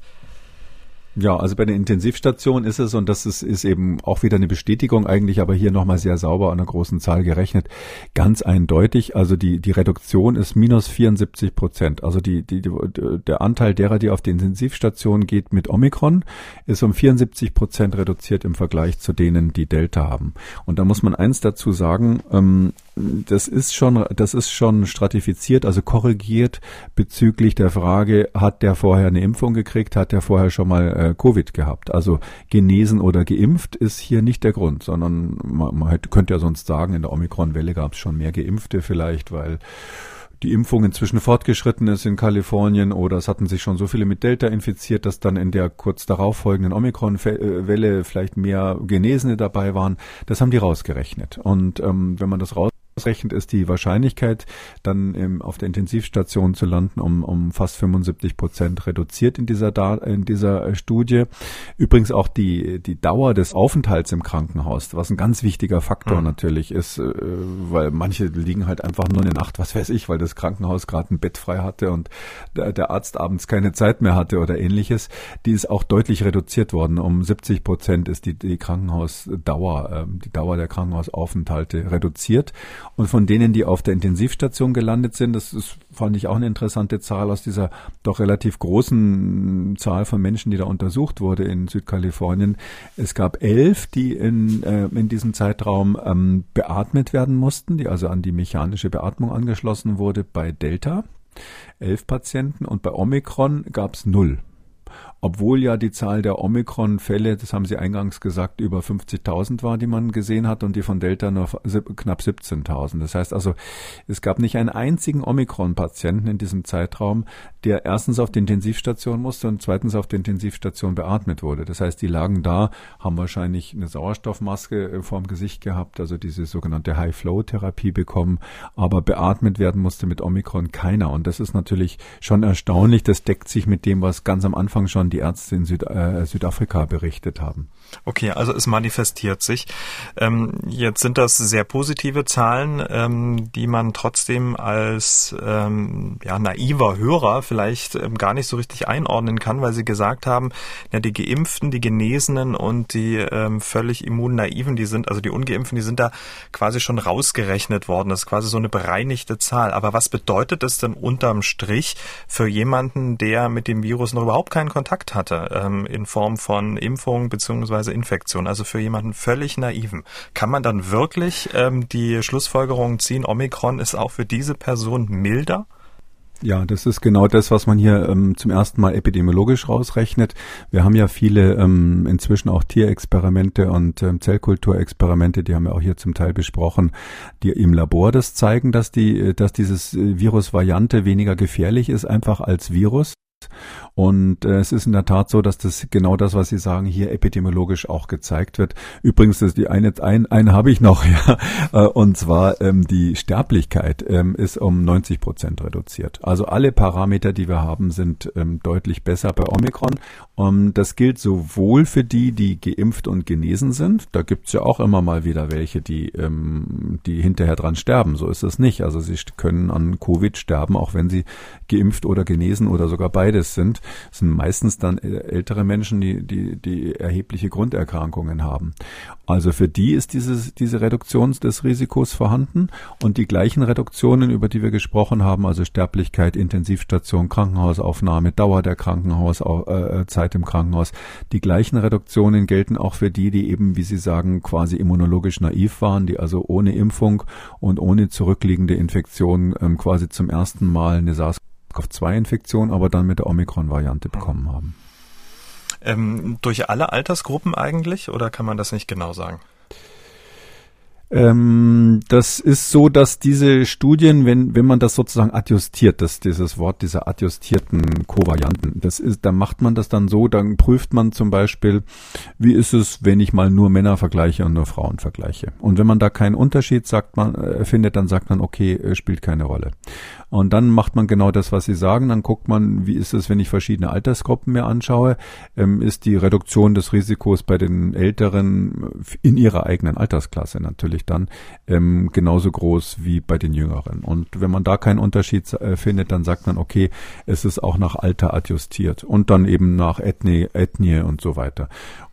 Ja, also bei der Intensivstation ist es, und das ist, ist eben auch wieder eine Bestätigung eigentlich, aber hier nochmal sehr sauber an einer großen Zahl gerechnet, ganz eindeutig. Also die, die Reduktion ist minus 74 Prozent. Also die, die, der Anteil derer, die auf die Intensivstation geht mit Omikron, ist um 74 Prozent reduziert im Vergleich zu denen, die Delta haben. Und da muss man eins dazu sagen, ähm, das ist schon, das ist schon stratifiziert, also korrigiert bezüglich der Frage, hat der vorher eine Impfung gekriegt, hat der vorher schon mal äh, Covid gehabt? Also genesen oder geimpft ist hier nicht der Grund, sondern man, man hätte, könnte ja sonst sagen, in der Omikron-Welle gab es schon mehr Geimpfte vielleicht, weil die Impfung inzwischen fortgeschritten ist in Kalifornien oder es hatten sich schon so viele mit Delta infiziert, dass dann in der kurz darauf folgenden Omikron-Welle vielleicht mehr Genesene dabei waren. Das haben die rausgerechnet. Und ähm, wenn man das raus ausreichend ist die Wahrscheinlichkeit, dann ähm, auf der Intensivstation zu landen, um, um fast 75 Prozent reduziert in dieser, da in dieser äh, Studie. Übrigens auch die, die Dauer des Aufenthalts im Krankenhaus, was ein ganz wichtiger Faktor mhm. natürlich ist, äh, weil manche liegen halt einfach nur eine Nacht, was weiß ich, weil das Krankenhaus gerade ein Bett frei hatte und der, der Arzt abends keine Zeit mehr hatte oder ähnliches. Die ist auch deutlich reduziert worden. Um 70 Prozent ist die, die Krankenhausdauer, äh, die Dauer der Krankenhausaufenthalte reduziert. Und von denen, die auf der Intensivstation gelandet sind, das ist, fand ich auch eine interessante Zahl aus dieser doch relativ großen Zahl von Menschen, die da untersucht wurde in Südkalifornien. Es gab elf, die in, äh, in diesem Zeitraum ähm, beatmet werden mussten, die also an die mechanische Beatmung angeschlossen wurde bei Delta. Elf Patienten und bei Omikron gab es null obwohl ja die Zahl der Omikron-Fälle, das haben Sie eingangs gesagt, über 50.000 war, die man gesehen hat und die von Delta nur knapp 17.000. Das heißt also, es gab nicht einen einzigen Omikron-Patienten in diesem Zeitraum, der erstens auf die Intensivstation musste und zweitens auf der Intensivstation beatmet wurde. Das heißt, die lagen da, haben wahrscheinlich eine Sauerstoffmaske äh, vorm Gesicht gehabt, also diese sogenannte High-Flow-Therapie bekommen, aber beatmet werden musste mit Omikron keiner. Und das ist natürlich schon erstaunlich. Das deckt sich mit dem, was ganz am Anfang schon die Ärzte in Süd, äh, Südafrika berichtet haben. Okay, also es manifestiert sich. Ähm, jetzt sind das sehr positive Zahlen, ähm, die man trotzdem als ähm, ja, naiver Hörer vielleicht ähm, gar nicht so richtig einordnen kann, weil Sie gesagt haben, ja, die Geimpften, die Genesenen und die ähm, völlig immunnaiven, die sind, also die Ungeimpften, die sind da quasi schon rausgerechnet worden. Das ist quasi so eine bereinigte Zahl. Aber was bedeutet das denn unterm Strich für jemanden, der mit dem Virus noch überhaupt keinen Kontakt hatte, ähm, in Form von Impfung beziehungsweise beziehungsweise Infektion, also für jemanden völlig naiven, kann man dann wirklich ähm, die Schlussfolgerung ziehen, Omikron ist auch für diese Person milder? Ja, das ist genau das, was man hier ähm, zum ersten Mal epidemiologisch rausrechnet. Wir haben ja viele ähm, inzwischen auch Tierexperimente und ähm, Zellkulturexperimente, die haben wir auch hier zum Teil besprochen, die im Labor das zeigen, dass die, dass dieses äh, Virusvariante weniger gefährlich ist, einfach als Virus. Und äh, es ist in der Tat so, dass das genau das, was Sie sagen, hier epidemiologisch auch gezeigt wird. Übrigens, das die eine, ein, eine habe ich noch, ja, äh, und zwar ähm, die Sterblichkeit ähm, ist um 90 Prozent reduziert. Also alle Parameter, die wir haben, sind ähm, deutlich besser bei Omikron. Und das gilt sowohl für die, die geimpft und genesen sind. Da gibt's ja auch immer mal wieder welche, die, ähm, die hinterher dran sterben. So ist es nicht. Also sie können an Covid sterben, auch wenn sie geimpft oder genesen oder sogar beides sind. Das sind meistens dann ältere Menschen, die, die, die erhebliche Grunderkrankungen haben. Also für die ist dieses, diese Reduktion des Risikos vorhanden und die gleichen Reduktionen, über die wir gesprochen haben, also Sterblichkeit, Intensivstation, Krankenhausaufnahme, Dauer der Krankenhauszeit im Krankenhaus, die gleichen Reduktionen gelten auch für die, die eben, wie Sie sagen, quasi immunologisch naiv waren, die also ohne Impfung und ohne zurückliegende Infektion ähm, quasi zum ersten Mal eine SARS SARS-CoV-2-Infektion, aber dann mit der Omikron-Variante bekommen haben. Ähm, durch alle Altersgruppen eigentlich oder kann man das nicht genau sagen? Ähm, das ist so, dass diese Studien, wenn, wenn man das sozusagen adjustiert, das, dieses Wort dieser adjustierten Kovarianten, das ist, da macht man das dann so, dann prüft man zum Beispiel, wie ist es, wenn ich mal nur Männer vergleiche und nur Frauen vergleiche. Und wenn man da keinen Unterschied sagt man, findet, dann sagt man, okay, spielt keine Rolle. Und dann macht man genau das, was Sie sagen. Dann guckt man, wie ist es, wenn ich verschiedene Altersgruppen mir anschaue. Ähm, ist die Reduktion des Risikos bei den Älteren in ihrer eigenen Altersklasse natürlich dann ähm, genauso groß wie bei den Jüngeren. Und wenn man da keinen Unterschied äh, findet, dann sagt man, okay, es ist auch nach Alter adjustiert und dann eben nach Ethnie, Ethnie und so weiter.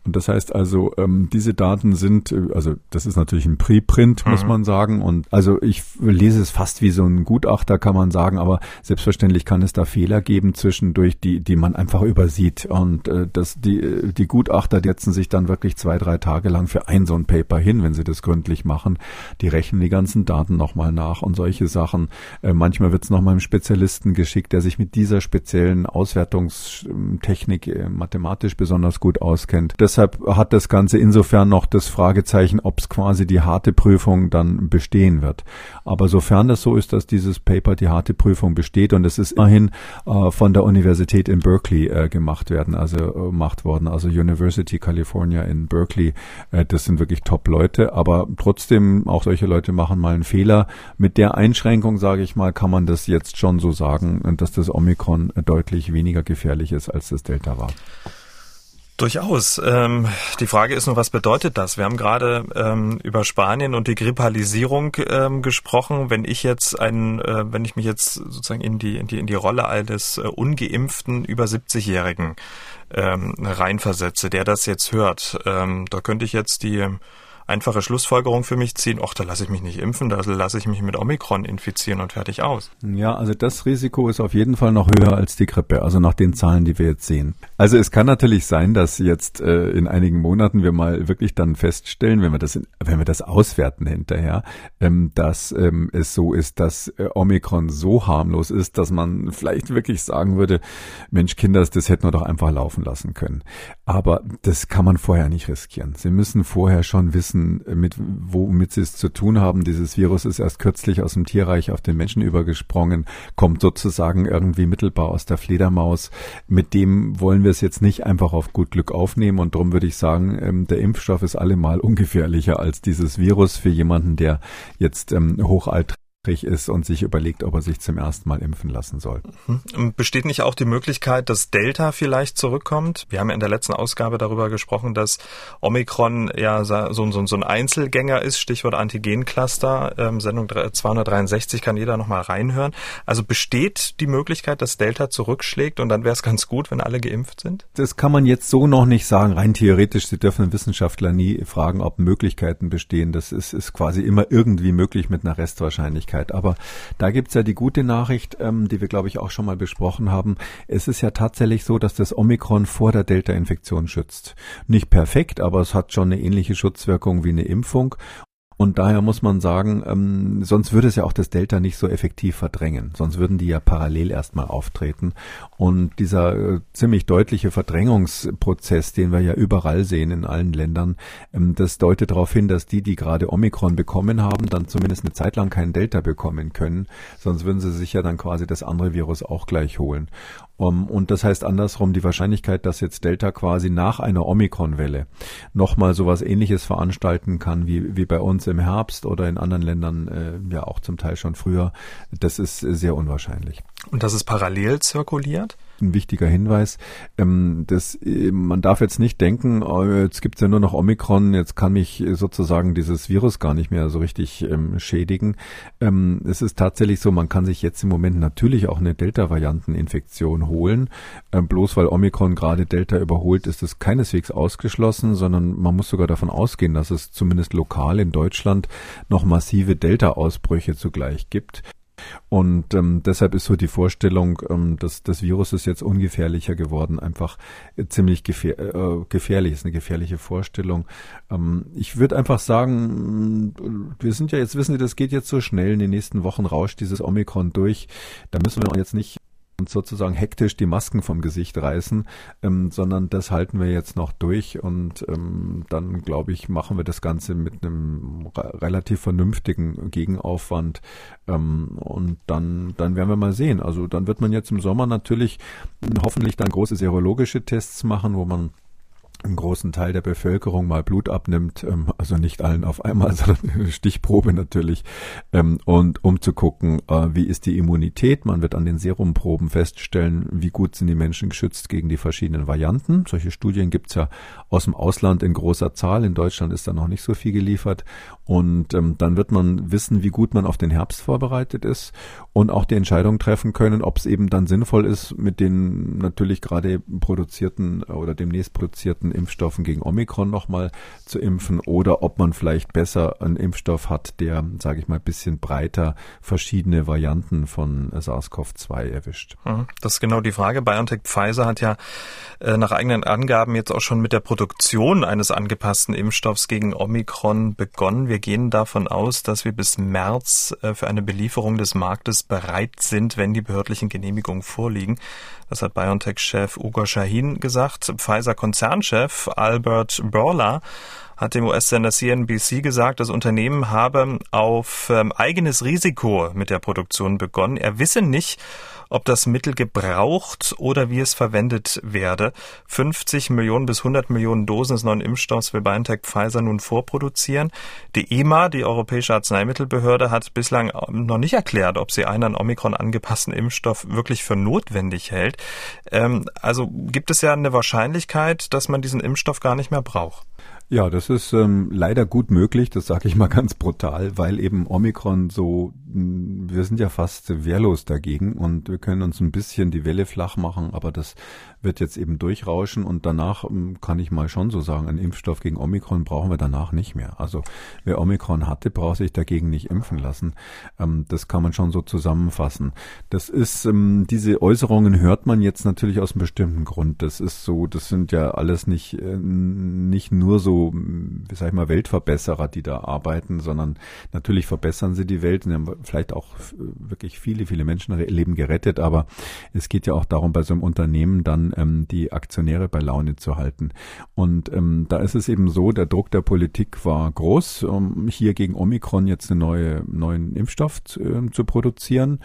Und das heißt also, ähm, diese Daten sind, äh, also das ist natürlich ein Preprint, muss mhm. man sagen. Und also ich lese es fast wie so ein Gutachter, kann man sagen, aber selbstverständlich kann es da Fehler geben zwischendurch, die, die man einfach übersieht. Und äh, das, die, äh, die Gutachter setzen sich dann wirklich zwei, drei Tage lang für ein so ein Paper hin, wenn sie das gründlich machen. Die rechnen die ganzen Daten nochmal nach und solche Sachen. Äh, manchmal wird es nochmal einem Spezialisten geschickt, der sich mit dieser speziellen Auswertungstechnik äh, mathematisch besonders gut auskennt. Das deshalb hat das Ganze insofern noch das Fragezeichen, ob es quasi die harte Prüfung dann bestehen wird. Aber sofern das so ist, dass dieses Paper die harte Prüfung besteht und es ist immerhin äh, von der Universität in Berkeley äh, gemacht werden, also äh, gemacht worden, also University California in Berkeley, äh, das sind wirklich Top-Leute, aber trotzdem auch solche Leute machen mal einen Fehler. Mit der Einschränkung, sage ich mal, kann man das jetzt schon so sagen, dass das Omikron deutlich weniger gefährlich ist, als das Delta war. Durchaus. Ähm, die Frage ist nur, was bedeutet das? Wir haben gerade ähm, über Spanien und die Grippalisierung ähm, gesprochen. Wenn ich jetzt einen, äh, wenn ich mich jetzt sozusagen in die in die in die Rolle eines äh, ungeimpften über 70-Jährigen ähm, reinversetze, der das jetzt hört, ähm, da könnte ich jetzt die einfache Schlussfolgerung für mich ziehen, ach, da lasse ich mich nicht impfen, da lasse ich mich mit Omikron infizieren und fertig aus. Ja, also das Risiko ist auf jeden Fall noch höher als die Grippe, also nach den Zahlen, die wir jetzt sehen. Also es kann natürlich sein, dass jetzt äh, in einigen Monaten wir mal wirklich dann feststellen, wenn wir das, in, wenn wir das auswerten hinterher, ähm, dass ähm, es so ist, dass äh, Omikron so harmlos ist, dass man vielleicht wirklich sagen würde, Mensch, Kinders, das hätten wir doch einfach laufen lassen können. Aber das kann man vorher nicht riskieren. Sie müssen vorher schon wissen, mit womit sie es zu tun haben. Dieses Virus ist erst kürzlich aus dem Tierreich auf den Menschen übergesprungen, kommt sozusagen irgendwie mittelbar aus der Fledermaus. Mit dem wollen wir es jetzt nicht einfach auf gut Glück aufnehmen und darum würde ich sagen, ähm, der Impfstoff ist allemal ungefährlicher als dieses Virus für jemanden, der jetzt ähm, hochaltrig ist und sich überlegt, ob er sich zum ersten Mal impfen lassen soll. Mhm. Besteht nicht auch die Möglichkeit, dass Delta vielleicht zurückkommt? Wir haben ja in der letzten Ausgabe darüber gesprochen, dass Omikron ja so, so, so ein Einzelgänger ist, Stichwort Antigencluster. Ähm, Sendung 263 kann jeder nochmal reinhören. Also besteht die Möglichkeit, dass Delta zurückschlägt und dann wäre es ganz gut, wenn alle geimpft sind? Das kann man jetzt so noch nicht sagen. Rein theoretisch, Sie dürfen Wissenschaftler nie fragen, ob Möglichkeiten bestehen. Das ist, ist quasi immer irgendwie möglich mit einer Restwahrscheinlichkeit. Möglichkeit. Aber da gibt's ja die gute Nachricht, ähm, die wir, glaube ich, auch schon mal besprochen haben. Es ist ja tatsächlich so, dass das Omikron vor der Delta-Infektion schützt. Nicht perfekt, aber es hat schon eine ähnliche Schutzwirkung wie eine Impfung. Und daher muss man sagen, ähm, sonst würde es ja auch das Delta nicht so effektiv verdrängen. Sonst würden die ja parallel erstmal auftreten. Und dieser äh, ziemlich deutliche Verdrängungsprozess, den wir ja überall sehen in allen Ländern, ähm, das deutet darauf hin, dass die, die gerade Omikron bekommen haben, dann zumindest eine Zeit lang kein Delta bekommen können. Sonst würden sie sich ja dann quasi das andere Virus auch gleich holen. Um, und das heißt andersrum, die Wahrscheinlichkeit, dass jetzt Delta quasi nach einer Omikron-Welle nochmal sowas ähnliches veranstalten kann wie, wie bei uns im Herbst oder in anderen Ländern äh, ja auch zum Teil schon früher, das ist sehr unwahrscheinlich. Und dass es parallel zirkuliert? Ein wichtiger Hinweis. Ähm, das, äh, man darf jetzt nicht denken, oh, jetzt gibt's ja nur noch Omikron, jetzt kann mich sozusagen dieses Virus gar nicht mehr so richtig ähm, schädigen. Ähm, es ist tatsächlich so, man kann sich jetzt im Moment natürlich auch eine Delta-Varianteninfektion holen. Ähm, bloß weil Omikron gerade Delta überholt, ist es keineswegs ausgeschlossen, sondern man muss sogar davon ausgehen, dass es zumindest lokal in Deutschland noch massive Delta-Ausbrüche zugleich gibt. Und ähm, deshalb ist so die Vorstellung, ähm, dass das Virus ist jetzt ungefährlicher geworden, einfach äh, ziemlich gefähr äh, gefährlich, ist eine gefährliche Vorstellung. Ähm, ich würde einfach sagen, wir sind ja jetzt, wissen Sie, das geht jetzt so schnell, in den nächsten Wochen rauscht dieses Omikron durch. Da müssen wir jetzt nicht und sozusagen hektisch die Masken vom Gesicht reißen, ähm, sondern das halten wir jetzt noch durch und ähm, dann glaube ich, machen wir das Ganze mit einem relativ vernünftigen Gegenaufwand ähm, und dann, dann werden wir mal sehen. Also dann wird man jetzt im Sommer natürlich hoffentlich dann große serologische Tests machen, wo man einen großen Teil der Bevölkerung mal Blut abnimmt, ähm, also nicht allen auf einmal, sondern eine Stichprobe natürlich, ähm, und um zu gucken, äh, wie ist die Immunität. Man wird an den Serumproben feststellen, wie gut sind die Menschen geschützt gegen die verschiedenen Varianten. Solche Studien gibt's ja aus dem Ausland in großer Zahl. In Deutschland ist da noch nicht so viel geliefert. Und ähm, dann wird man wissen, wie gut man auf den Herbst vorbereitet ist und auch die Entscheidung treffen können, ob es eben dann sinnvoll ist, mit den natürlich gerade produzierten oder demnächst produzierten Impfstoffen gegen Omikron nochmal zu impfen oder ob man vielleicht besser einen Impfstoff hat, der, sage ich mal, bisschen breiter verschiedene Varianten von SARS-CoV-2 erwischt. Mhm. Das ist genau die Frage. BioNTech Pfizer hat ja äh, nach eigenen Angaben jetzt auch schon mit der Produktion eines angepassten Impfstoffs gegen Omikron begonnen. Wir wir gehen davon aus, dass wir bis März äh, für eine Belieferung des Marktes bereit sind, wenn die behördlichen Genehmigungen vorliegen. Das hat BioNTech-Chef Ugo Shahin gesagt. Pfizer-Konzernchef Albert Borla hat dem US-Sender CNBC gesagt, das Unternehmen habe auf ähm, eigenes Risiko mit der Produktion begonnen. Er wisse nicht, ob das Mittel gebraucht oder wie es verwendet werde. 50 Millionen bis 100 Millionen Dosen des neuen Impfstoffs will BioNTech Pfizer nun vorproduzieren. Die EMA, die Europäische Arzneimittelbehörde, hat bislang noch nicht erklärt, ob sie einen an Omikron angepassten Impfstoff wirklich für notwendig hält. Ähm, also gibt es ja eine Wahrscheinlichkeit, dass man diesen Impfstoff gar nicht mehr braucht. Ja, das ist ähm, leider gut möglich, das sage ich mal ganz brutal, weil eben Omikron so, mm, wir sind ja fast wehrlos dagegen und wir können uns ein bisschen die Welle flach machen, aber das wird jetzt eben durchrauschen und danach ähm, kann ich mal schon so sagen, einen Impfstoff gegen Omikron brauchen wir danach nicht mehr. Also wer Omikron hatte, braucht sich dagegen nicht impfen lassen. Ähm, das kann man schon so zusammenfassen. Das ist, ähm, diese Äußerungen hört man jetzt natürlich aus einem bestimmten Grund. Das ist so, das sind ja alles nicht, äh, nicht nur so wie sag ich mal, Weltverbesserer, die da arbeiten, sondern natürlich verbessern sie die Welt und haben vielleicht auch wirklich viele, viele Menschenleben gerettet, aber es geht ja auch darum, bei so einem Unternehmen dann ähm, die Aktionäre bei Laune zu halten. Und ähm, da ist es eben so, der Druck der Politik war groß, um hier gegen Omikron jetzt einen neue, neuen Impfstoff zu, äh, zu produzieren.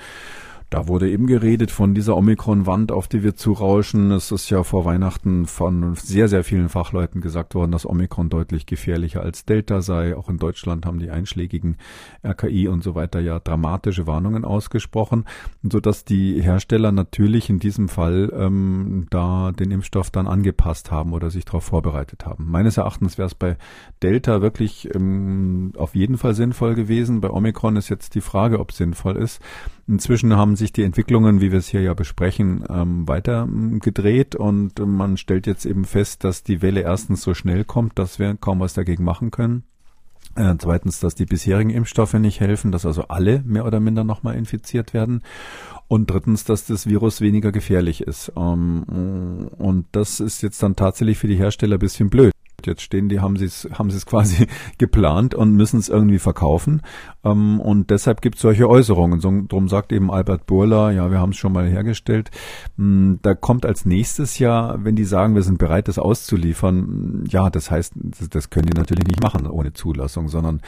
Da wurde eben geredet von dieser Omikron-Wand, auf die wir zurauschen. Es ist ja vor Weihnachten von sehr, sehr vielen Fachleuten gesagt worden, dass Omikron deutlich gefährlicher als Delta sei. Auch in Deutschland haben die einschlägigen RKI und so weiter ja dramatische Warnungen ausgesprochen, sodass die Hersteller natürlich in diesem Fall ähm, da den Impfstoff dann angepasst haben oder sich darauf vorbereitet haben. Meines Erachtens wäre es bei Delta wirklich ähm, auf jeden Fall sinnvoll gewesen. Bei Omikron ist jetzt die Frage, ob es sinnvoll ist. Inzwischen haben sich die Entwicklungen, wie wir es hier ja besprechen, ähm, weiter ähm, gedreht und man stellt jetzt eben fest, dass die Welle erstens so schnell kommt, dass wir kaum was dagegen machen können. Äh, zweitens, dass die bisherigen Impfstoffe nicht helfen, dass also alle mehr oder minder nochmal infiziert werden. Und drittens, dass das Virus weniger gefährlich ist. Ähm, und das ist jetzt dann tatsächlich für die Hersteller ein bisschen blöd. Jetzt stehen die, haben sie es, haben sie es quasi geplant und müssen es irgendwie verkaufen. Ähm, und deshalb gibt es solche Äußerungen. So, drum sagt eben Albert Burla, ja, wir haben es schon mal hergestellt. Mm, da kommt als nächstes Jahr, wenn die sagen, wir sind bereit, das auszuliefern, ja, das heißt, das können die natürlich nicht machen ohne Zulassung, sondern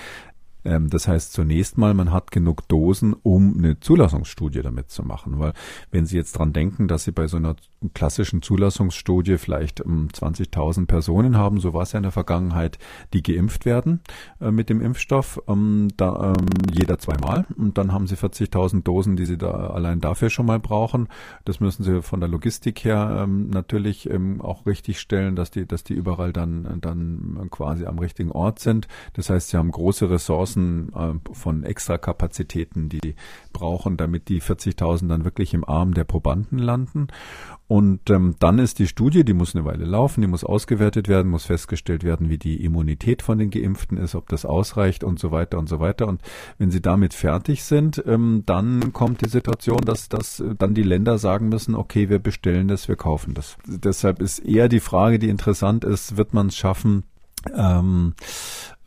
das heißt zunächst mal, man hat genug Dosen, um eine Zulassungsstudie damit zu machen. Weil wenn Sie jetzt dran denken, dass Sie bei so einer klassischen Zulassungsstudie vielleicht 20.000 ähm, Personen haben, so war es ja in der Vergangenheit, die geimpft werden äh, mit dem Impfstoff, ähm, da, ähm, jeder zweimal. Und dann haben Sie 40.000 Dosen, die Sie da allein dafür schon mal brauchen. Das müssen Sie von der Logistik her ähm, natürlich ähm, auch richtig stellen, dass die, dass die überall dann, dann quasi am richtigen Ort sind. Das heißt, Sie haben große Ressourcen äh, von Extrakapazitäten, die die brauchen, damit die 40.000 dann wirklich im Arm der Probanden landen. Und ähm, dann ist die Studie, die muss eine Weile laufen, die muss ausgewertet werden, muss festgestellt werden, wie die Immunität von den Geimpften ist, ob das ausreicht und so weiter und so weiter. Und wenn sie damit fertig sind, ähm, dann kommt die Situation, dass, dass dann die Länder sagen müssen, okay, wir bestellen das, wir kaufen das. Deshalb ist eher die Frage, die interessant ist, wird man es schaffen, ähm,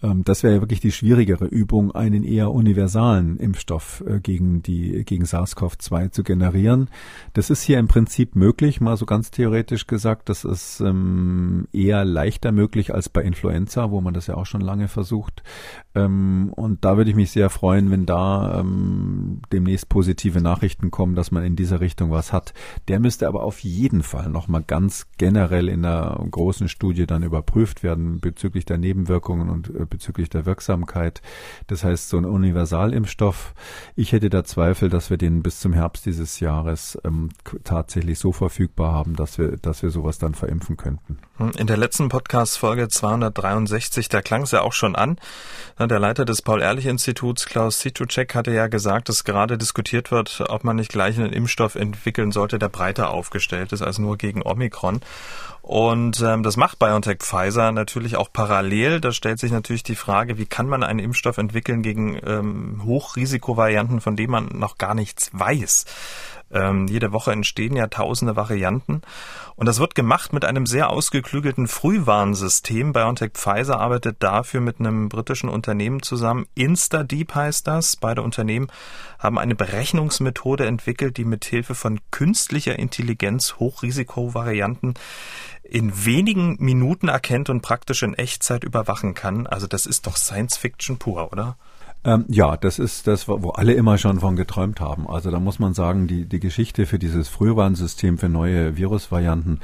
das wäre ja wirklich die schwierigere Übung, einen eher universalen Impfstoff äh, gegen die gegen SARS-CoV-2 zu generieren. Das ist hier im Prinzip möglich, mal so ganz theoretisch gesagt. Das ist ähm, eher leichter möglich als bei Influenza, wo man das ja auch schon lange versucht. Ähm, und da würde ich mich sehr freuen, wenn da ähm, demnächst positive Nachrichten kommen, dass man in dieser Richtung was hat. Der müsste aber auf jeden Fall nochmal ganz generell in einer großen Studie dann überprüft werden bezüglich der Nebenwirkungen und äh, bezüglich der Wirksamkeit. Das heißt, so ein Universalimpfstoff, ich hätte da Zweifel, dass wir den bis zum Herbst dieses Jahres ähm, tatsächlich so verfügbar haben, dass wir, dass wir sowas dann verimpfen könnten. Hm, in der letzten Podcast-Folge 263, da klang es ja auch schon an. Der Leiter des Paul-Ehrlich-Instituts, Klaus Situcek, hatte ja gesagt, dass gerade diskutiert wird, ob man nicht gleich einen Impfstoff entwickeln sollte, der breiter aufgestellt ist als nur gegen Omikron. Und ähm, das macht BioNTech Pfizer natürlich auch parallel. Da stellt sich natürlich die Frage, wie kann man einen Impfstoff entwickeln gegen ähm, Hochrisikovarianten, von denen man noch gar nichts weiß. Ähm, jede Woche entstehen ja tausende Varianten. Und das wird gemacht mit einem sehr ausgeklügelten Frühwarnsystem. BioNTech Pfizer arbeitet dafür mit einem britischen Unternehmen zusammen. InstaDeep heißt das. Beide Unternehmen haben eine Berechnungsmethode entwickelt, die mit Hilfe von künstlicher Intelligenz Hochrisikovarianten in wenigen Minuten erkennt und praktisch in Echtzeit überwachen kann. Also das ist doch Science Fiction pur, oder? Ähm, ja, das ist das, wo alle immer schon von geträumt haben. Also da muss man sagen, die, die Geschichte für dieses Frühwarnsystem für neue Virusvarianten,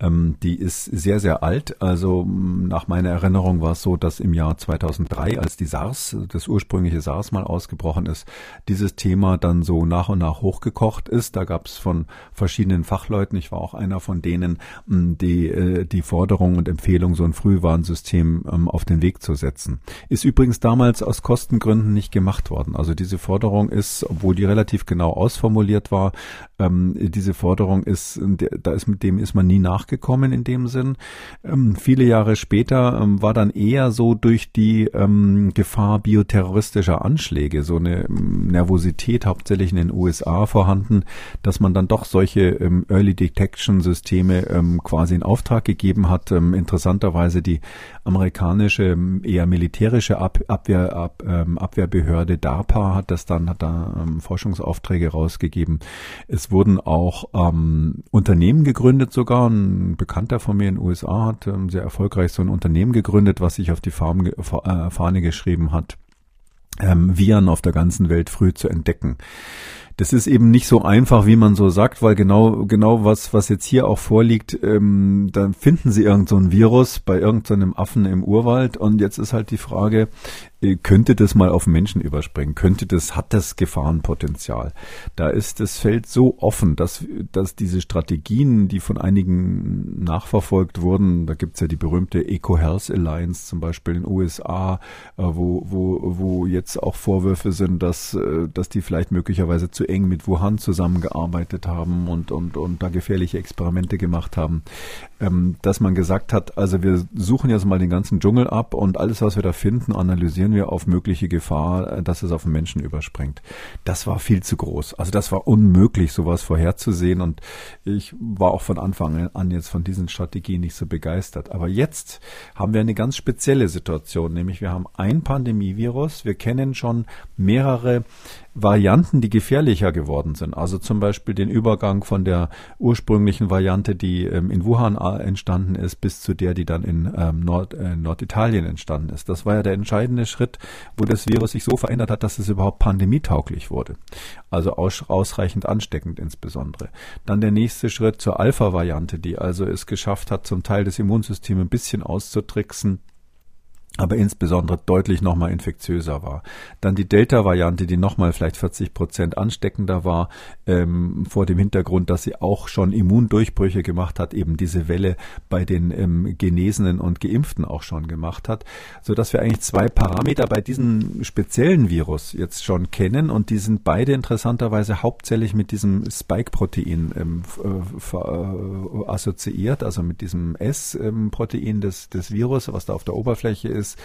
ähm, die ist sehr, sehr alt. Also nach meiner Erinnerung war es so, dass im Jahr 2003, als die SARS, das ursprüngliche SARS mal ausgebrochen ist, dieses Thema dann so nach und nach hochgekocht ist. Da gab es von verschiedenen Fachleuten, ich war auch einer von denen, die äh, die Forderung und Empfehlung, so ein Frühwarnsystem ähm, auf den Weg zu setzen. Ist übrigens damals aus Kostengründen Gründen nicht gemacht worden. Also diese Forderung ist, obwohl die relativ genau ausformuliert war, ähm, diese Forderung ist, da ist mit dem ist man nie nachgekommen in dem Sinn. Ähm, viele Jahre später ähm, war dann eher so durch die ähm, Gefahr bioterroristischer Anschläge so eine ähm, Nervosität hauptsächlich in den USA vorhanden, dass man dann doch solche ähm, Early Detection Systeme quasi in Auftrag gegeben hat. interessanterweise die amerikanische eher militärische Ab Abwehr, Ab, Abwehrbehörde DARPA hat das dann, hat da ähm, Forschungsaufträge rausgegeben. Es wurden auch ähm, Unternehmen gegründet sogar. Ein Bekannter von mir in den USA hat ähm, sehr erfolgreich so ein Unternehmen gegründet, was sich auf die Farm, äh, Fahne geschrieben hat, ähm, Viren auf der ganzen Welt früh zu entdecken. Das ist eben nicht so einfach, wie man so sagt, weil genau, genau was, was jetzt hier auch vorliegt, ähm, dann finden sie irgend so Virus bei irgendeinem so Affen im Urwald und jetzt ist halt die Frage, äh, könnte das mal auf Menschen überspringen? Könnte das, hat das Gefahrenpotenzial? Da ist das Feld so offen, dass, dass diese Strategien, die von einigen nachverfolgt wurden, da gibt's ja die berühmte Eco-Health Alliance zum Beispiel in den USA, äh, wo, wo, wo jetzt auch Vorwürfe sind, dass, äh, dass die vielleicht möglicherweise zu eng mit Wuhan zusammengearbeitet haben und, und, und da gefährliche Experimente gemacht haben, ähm, dass man gesagt hat, also wir suchen jetzt mal den ganzen Dschungel ab und alles, was wir da finden, analysieren wir auf mögliche Gefahr, äh, dass es auf den Menschen überspringt. Das war viel zu groß. Also das war unmöglich, sowas vorherzusehen und ich war auch von Anfang an jetzt von diesen Strategien nicht so begeistert. Aber jetzt haben wir eine ganz spezielle Situation, nämlich wir haben ein Pandemievirus, wir kennen schon mehrere Varianten, die gefährlicher geworden sind. Also zum Beispiel den Übergang von der ursprünglichen Variante, die ähm, in Wuhan äh, entstanden ist, bis zu der, die dann in ähm, Nord, äh, Norditalien entstanden ist. Das war ja der entscheidende Schritt, wo das Virus sich so verändert hat, dass es überhaupt pandemietauglich wurde. Also aus, ausreichend ansteckend insbesondere. Dann der nächste Schritt zur Alpha-Variante, die also es geschafft hat, zum Teil das Immunsystem ein bisschen auszutricksen aber insbesondere deutlich nochmal infektiöser war. Dann die Delta-Variante, die nochmal vielleicht 40 Prozent ansteckender war, ähm, vor dem Hintergrund, dass sie auch schon Immundurchbrüche gemacht hat, eben diese Welle bei den ähm, Genesenen und Geimpften auch schon gemacht hat, so dass wir eigentlich zwei Parameter bei diesem speziellen Virus jetzt schon kennen und die sind beide interessanterweise hauptsächlich mit diesem Spike-Protein ähm, äh, äh, assoziiert, also mit diesem S-Protein des, des Virus, was da auf der Oberfläche ist ist.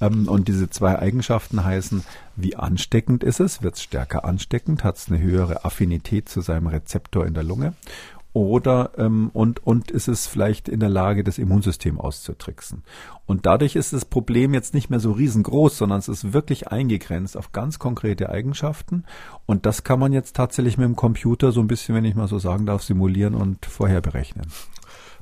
Ähm, und diese zwei Eigenschaften heißen, wie ansteckend ist es? Wird es stärker ansteckend? Hat es eine höhere Affinität zu seinem Rezeptor in der Lunge? Oder ähm, und, und ist es vielleicht in der Lage, das Immunsystem auszutricksen? Und dadurch ist das Problem jetzt nicht mehr so riesengroß, sondern es ist wirklich eingegrenzt auf ganz konkrete Eigenschaften. Und das kann man jetzt tatsächlich mit dem Computer so ein bisschen, wenn ich mal so sagen darf, simulieren und vorher berechnen.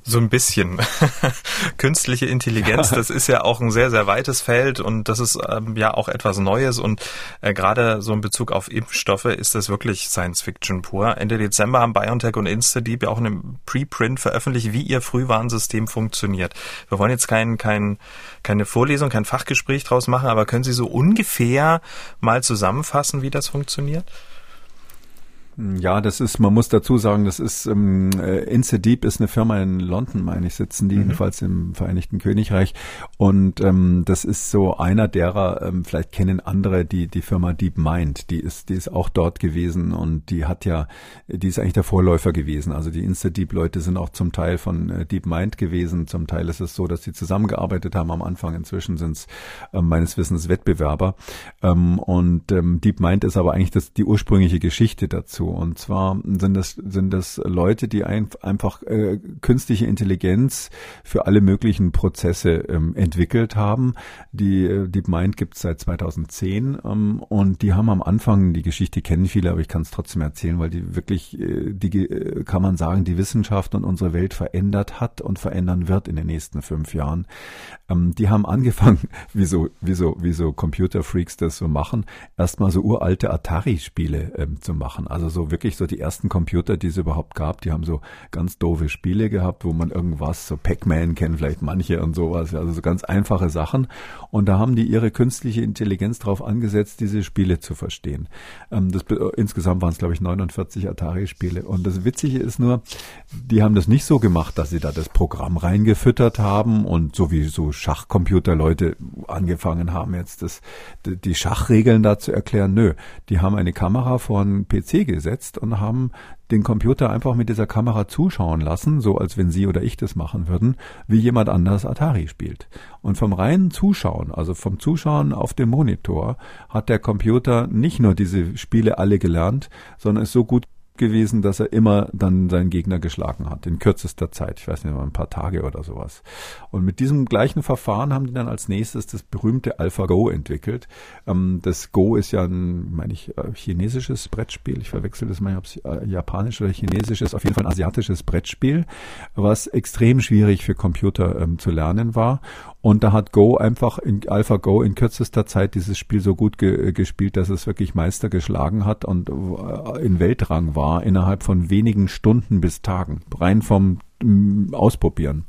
So ein bisschen. Künstliche Intelligenz, das ist ja auch ein sehr, sehr weites Feld und das ist ähm, ja auch etwas Neues und äh, gerade so in Bezug auf Impfstoffe ist das wirklich Science Fiction pur. Ende Dezember haben BioNTech und InstaDeep ja auch einen Preprint veröffentlicht, wie ihr Frühwarnsystem funktioniert. Wir wollen jetzt kein, kein, keine Vorlesung, kein Fachgespräch draus machen, aber können Sie so ungefähr mal zusammenfassen, wie das funktioniert? Ja, das ist, man muss dazu sagen, das ist, ähm, äh, Incedeep ist eine Firma in London, meine ich, sitzen die, mhm. jedenfalls im Vereinigten Königreich. Und ähm, das ist so einer derer, ähm, vielleicht kennen andere die, die Firma DeepMind, die ist, die ist auch dort gewesen und die hat ja, die ist eigentlich der Vorläufer gewesen. Also die Instadeep-Leute sind auch zum Teil von äh, DeepMind gewesen, zum Teil ist es so, dass sie zusammengearbeitet haben am Anfang. Inzwischen sind es äh, meines Wissens Wettbewerber. Ähm, und ähm, DeepMind ist aber eigentlich das, die ursprüngliche Geschichte dazu. Und zwar sind das, sind das Leute, die ein, einfach äh, künstliche Intelligenz für alle möglichen Prozesse ähm, entwickelt haben. Die äh, DeepMind gibt es seit 2010 ähm, und die haben am Anfang, die Geschichte kennen viele, aber ich kann es trotzdem erzählen, weil die wirklich, äh, die äh, kann man sagen, die Wissenschaft und unsere Welt verändert hat und verändern wird in den nächsten fünf Jahren. Ähm, die haben angefangen, wie so, wie so, wie so Computerfreaks das so machen, erstmal so uralte Atari-Spiele ähm, zu machen. Also so wirklich so die ersten Computer, die es überhaupt gab, die haben so ganz doofe Spiele gehabt, wo man irgendwas, so Pac-Man kennen vielleicht manche und sowas, also so ganz einfache Sachen. Und da haben die ihre künstliche Intelligenz drauf angesetzt, diese Spiele zu verstehen. Ähm, das, äh, insgesamt waren es, glaube ich, 49 Atari-Spiele. Und das Witzige ist nur, die haben das nicht so gemacht, dass sie da das Programm reingefüttert haben und so wie so Schachcomputerleute angefangen haben, jetzt das, die Schachregeln da zu erklären. Nö, die haben eine Kamera vor einen PC gesetzt und haben den Computer einfach mit dieser Kamera zuschauen lassen, so als wenn Sie oder ich das machen würden, wie jemand anders Atari spielt. Und vom reinen Zuschauen, also vom Zuschauen auf dem Monitor, hat der Computer nicht nur diese Spiele alle gelernt, sondern ist so gut gewesen, dass er immer dann seinen Gegner geschlagen hat, in kürzester Zeit, ich weiß nicht, mal ein paar Tage oder sowas. Und mit diesem gleichen Verfahren haben die dann als nächstes das berühmte AlphaGo entwickelt. Ähm, das Go ist ja ein, meine ich, äh, chinesisches Brettspiel. Ich verwechsel das mal, ob es äh, japanisch oder chinesisch ist. Auf jeden Fall ein asiatisches Brettspiel, was extrem schwierig für Computer ähm, zu lernen war. Und da hat Go einfach in AlphaGo in kürzester Zeit dieses Spiel so gut ge gespielt, dass es wirklich Meister geschlagen hat und äh, in Weltrang war innerhalb von wenigen Stunden bis Tagen, rein vom mm, Ausprobieren.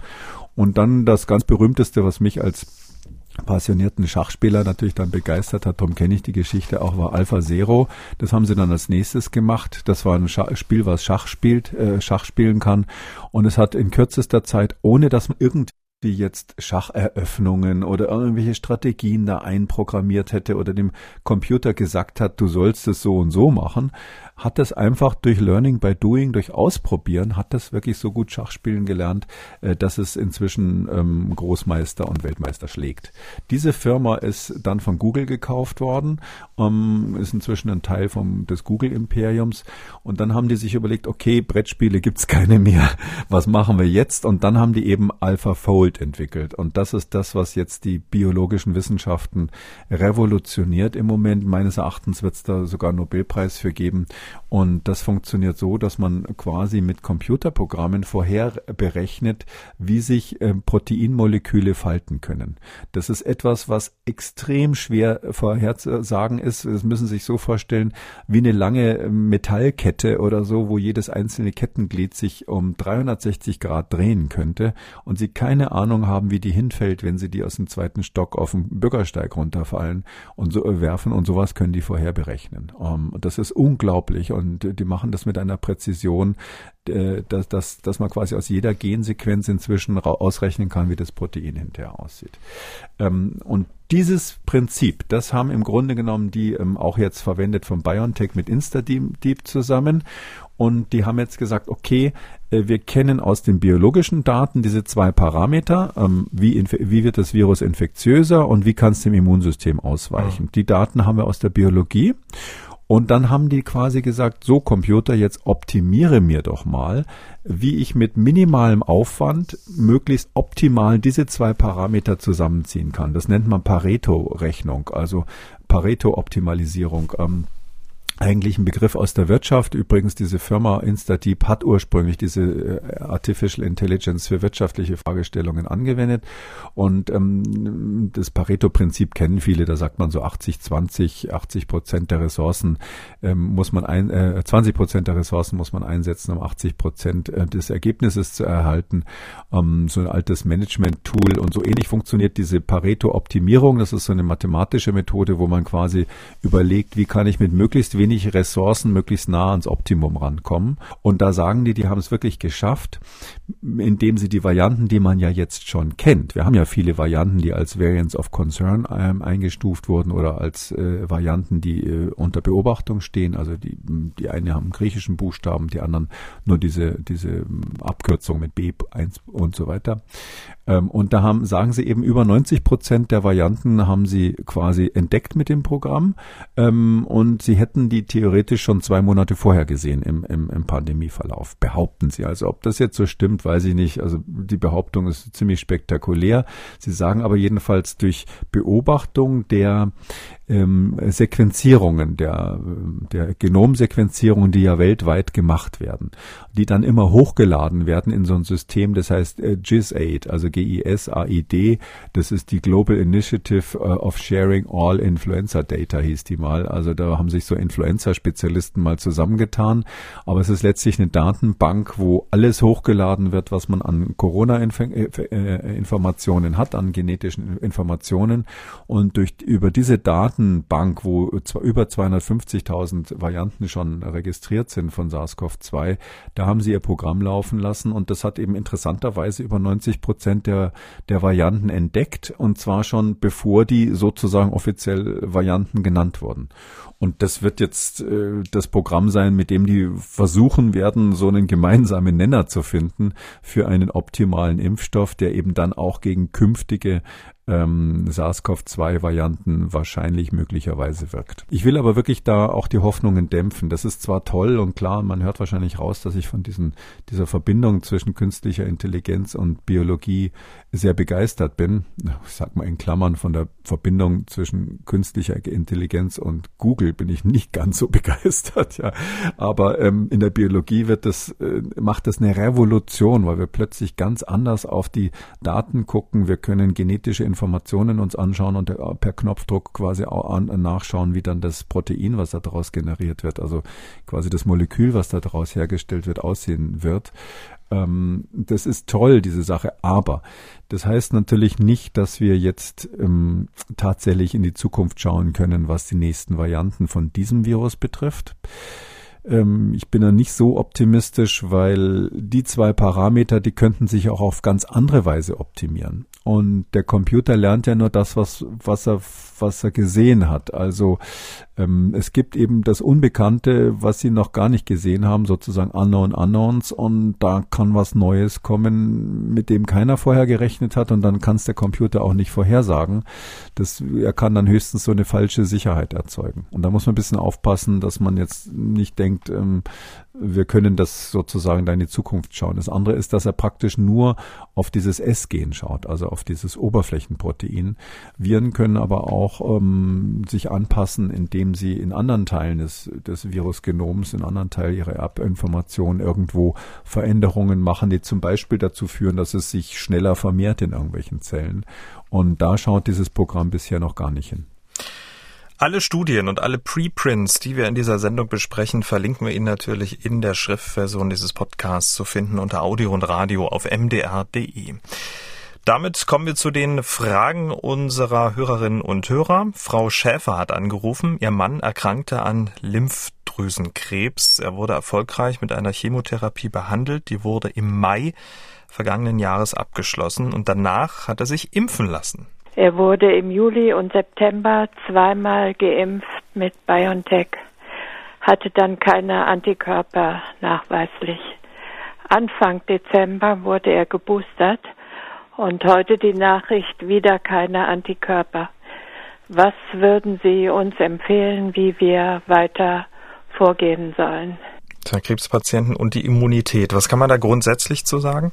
Und dann das ganz berühmteste, was mich als passionierten Schachspieler natürlich dann begeistert hat, darum kenne ich die Geschichte auch, war Alpha Zero. Das haben sie dann als nächstes gemacht. Das war ein Schach Spiel, was Schach spielt, äh, Schach spielen kann. Und es hat in kürzester Zeit, ohne dass man irgendwie die jetzt Schacheröffnungen oder irgendwelche Strategien da einprogrammiert hätte oder dem Computer gesagt hat, du sollst es so und so machen, hat das einfach durch Learning by Doing, durch Ausprobieren, hat das wirklich so gut Schachspielen gelernt, äh, dass es inzwischen ähm, Großmeister und Weltmeister schlägt. Diese Firma ist dann von Google gekauft worden, ähm, ist inzwischen ein Teil vom, des Google-Imperiums und dann haben die sich überlegt, okay, Brettspiele gibt's keine mehr, was machen wir jetzt? Und dann haben die eben AlphaFold entwickelt und das ist das, was jetzt die biologischen Wissenschaften revolutioniert im Moment. Meines Erachtens wird's da sogar einen Nobelpreis für geben, und das funktioniert so, dass man quasi mit Computerprogrammen vorher berechnet, wie sich äh, Proteinmoleküle falten können. Das ist etwas, was extrem schwer vorherzusagen ist. Das müssen Sie sich so vorstellen, wie eine lange äh, Metallkette oder so, wo jedes einzelne Kettenglied sich um 360 Grad drehen könnte und Sie keine Ahnung haben, wie die hinfällt, wenn Sie die aus dem zweiten Stock auf den Bürgersteig runterfallen und so äh, werfen und sowas können die vorher berechnen. Ähm, das ist unglaublich unglaublich und die machen das mit einer Präzision, äh, dass, dass, dass man quasi aus jeder Gensequenz inzwischen ausrechnen kann, wie das Protein hinterher aussieht. Ähm, und dieses Prinzip, das haben im Grunde genommen die ähm, auch jetzt verwendet von BioNTech mit InstaDeep zusammen. Und die haben jetzt gesagt, okay, äh, wir kennen aus den biologischen Daten diese zwei Parameter, ähm, wie, wie wird das Virus infektiöser und wie kann es dem Immunsystem ausweichen. Ja. Die Daten haben wir aus der Biologie. Und dann haben die quasi gesagt, so Computer, jetzt optimiere mir doch mal, wie ich mit minimalem Aufwand möglichst optimal diese zwei Parameter zusammenziehen kann. Das nennt man Pareto-Rechnung, also Pareto-Optimalisierung. Ähm, eigentlich ein Begriff aus der Wirtschaft. Übrigens, diese Firma InstaDeep hat ursprünglich diese äh, Artificial Intelligence für wirtschaftliche Fragestellungen angewendet. Und ähm, das Pareto-Prinzip kennen viele. Da sagt man so 80, 20, 80 Prozent der Ressourcen ähm, muss man ein, äh, 20 Prozent der Ressourcen muss man einsetzen, um 80 Prozent äh, des Ergebnisses zu erhalten. Ähm, so ein altes Management-Tool und so ähnlich funktioniert diese Pareto-Optimierung. Das ist so eine mathematische Methode, wo man quasi überlegt, wie kann ich mit möglichst wenig wenig Ressourcen möglichst nah ans Optimum rankommen. Und da sagen die, die haben es wirklich geschafft, indem sie die Varianten, die man ja jetzt schon kennt, wir haben ja viele Varianten, die als Variants of Concern ähm, eingestuft wurden oder als äh, Varianten, die äh, unter Beobachtung stehen. Also die, die eine haben griechischen Buchstaben, die anderen nur diese, diese Abkürzung mit B1 und so weiter. Ähm, und da haben, sagen sie eben, über 90 Prozent der Varianten haben sie quasi entdeckt mit dem Programm. Ähm, und sie hätten die die theoretisch schon zwei Monate vorher gesehen im, im, im Pandemieverlauf, behaupten sie. Also ob das jetzt so stimmt, weiß ich nicht. Also die Behauptung ist ziemlich spektakulär. Sie sagen aber jedenfalls durch Beobachtung der ähm, Sequenzierungen, der, der Genomsequenzierungen, die ja weltweit gemacht werden, die dann immer hochgeladen werden in so ein System, das heißt äh, GISAID, also G-I-S-A-I-D, das ist die Global Initiative äh, of Sharing All Influenza Data, hieß die mal. Also da haben sich so Influenza-Spezialisten mal zusammengetan, aber es ist letztlich eine Datenbank, wo alles hochgeladen wird, was man an Corona-Informationen hat, an genetischen Informationen und durch, über diese Daten Datenbank, wo über 250.000 Varianten schon registriert sind von SARS-CoV-2, da haben sie ihr Programm laufen lassen und das hat eben interessanterweise über 90 Prozent der, der Varianten entdeckt und zwar schon bevor die sozusagen offiziell Varianten genannt wurden. Und das wird jetzt äh, das Programm sein, mit dem die versuchen werden, so einen gemeinsamen Nenner zu finden für einen optimalen Impfstoff, der eben dann auch gegen künftige ähm, SARS-CoV-2-Varianten wahrscheinlich möglicherweise wirkt. Ich will aber wirklich da auch die Hoffnungen dämpfen. Das ist zwar toll und klar, man hört wahrscheinlich raus, dass ich von diesen, dieser Verbindung zwischen künstlicher Intelligenz und Biologie sehr begeistert bin. Ich sag mal in Klammern von der Verbindung zwischen künstlicher Intelligenz und Google bin ich nicht ganz so begeistert, ja. Aber ähm, in der Biologie wird das, äh, macht das eine Revolution, weil wir plötzlich ganz anders auf die Daten gucken. Wir können genetische Informationen uns anschauen und äh, per Knopfdruck quasi auch an, nachschauen, wie dann das Protein, was da daraus generiert wird, also quasi das Molekül, was da daraus hergestellt wird, aussehen wird. Ähm, das ist toll, diese Sache, aber das heißt natürlich nicht, dass wir jetzt ähm, tatsächlich in die Zukunft schauen können, was die nächsten Varianten von diesem Virus betrifft. Ähm, ich bin da nicht so optimistisch, weil die zwei Parameter, die könnten sich auch auf ganz andere Weise optimieren. Und der Computer lernt ja nur das, was, was er, was er gesehen hat. Also ähm, es gibt eben das Unbekannte, was sie noch gar nicht gesehen haben, sozusagen Unknown Unknowns. Und da kann was Neues kommen, mit dem keiner vorher gerechnet hat. Und dann kann es der Computer auch nicht vorhersagen. Das, er kann dann höchstens so eine falsche Sicherheit erzeugen. Und da muss man ein bisschen aufpassen, dass man jetzt nicht denkt, ähm, wir können das sozusagen da in die Zukunft schauen. Das andere ist, dass er praktisch nur auf dieses S-Gen schaut, also auf dieses Oberflächenprotein. Viren können aber auch ähm, sich anpassen, indem sie in anderen Teilen des, des Virusgenoms, in anderen Teilen ihrer Erbinformationen irgendwo Veränderungen machen, die zum Beispiel dazu führen, dass es sich schneller vermehrt in irgendwelchen Zellen. Und da schaut dieses Programm bisher noch gar nicht hin. Alle Studien und alle Preprints, die wir in dieser Sendung besprechen, verlinken wir Ihnen natürlich in der Schriftversion dieses Podcasts zu finden unter Audio und Radio auf mdr.de. Damit kommen wir zu den Fragen unserer Hörerinnen und Hörer. Frau Schäfer hat angerufen. Ihr Mann erkrankte an Lymphdrüsenkrebs. Er wurde erfolgreich mit einer Chemotherapie behandelt. Die wurde im Mai vergangenen Jahres abgeschlossen und danach hat er sich impfen lassen. Er wurde im Juli und September zweimal geimpft mit BioNTech, hatte dann keine Antikörper nachweislich. Anfang Dezember wurde er geboostert und heute die Nachricht wieder keine Antikörper. Was würden Sie uns empfehlen, wie wir weiter vorgehen sollen? Krebspatienten und die Immunität. Was kann man da grundsätzlich zu sagen?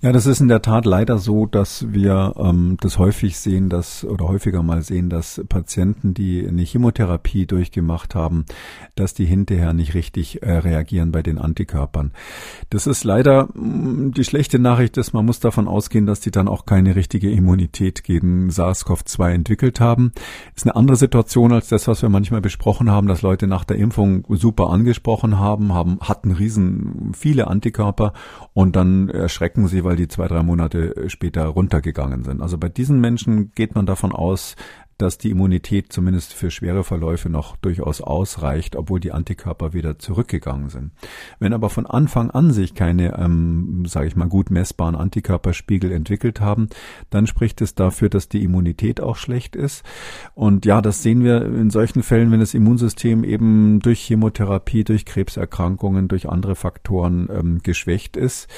Ja, das ist in der Tat leider so, dass wir ähm, das häufig sehen, dass oder häufiger mal sehen, dass Patienten, die eine Chemotherapie durchgemacht haben, dass die hinterher nicht richtig äh, reagieren bei den Antikörpern. Das ist leider mh, mm, die schlechte Nachricht, dass man muss davon ausgehen, dass die dann auch keine richtige Immunität gegen SARS-CoV-2 entwickelt haben. Ist eine andere Situation als das, was wir manchmal besprochen haben, dass Leute nach der Impfung super angesprochen haben, haben hatten riesen viele Antikörper und dann erschrecken sie, weil weil die zwei, drei Monate später runtergegangen sind. Also bei diesen Menschen geht man davon aus, dass die Immunität zumindest für schwere Verläufe noch durchaus ausreicht, obwohl die Antikörper wieder zurückgegangen sind. Wenn aber von Anfang an sich keine, ähm, sage ich mal, gut messbaren Antikörperspiegel entwickelt haben, dann spricht es dafür, dass die Immunität auch schlecht ist. Und ja, das sehen wir in solchen Fällen, wenn das Immunsystem eben durch Chemotherapie, durch Krebserkrankungen, durch andere Faktoren ähm, geschwächt ist.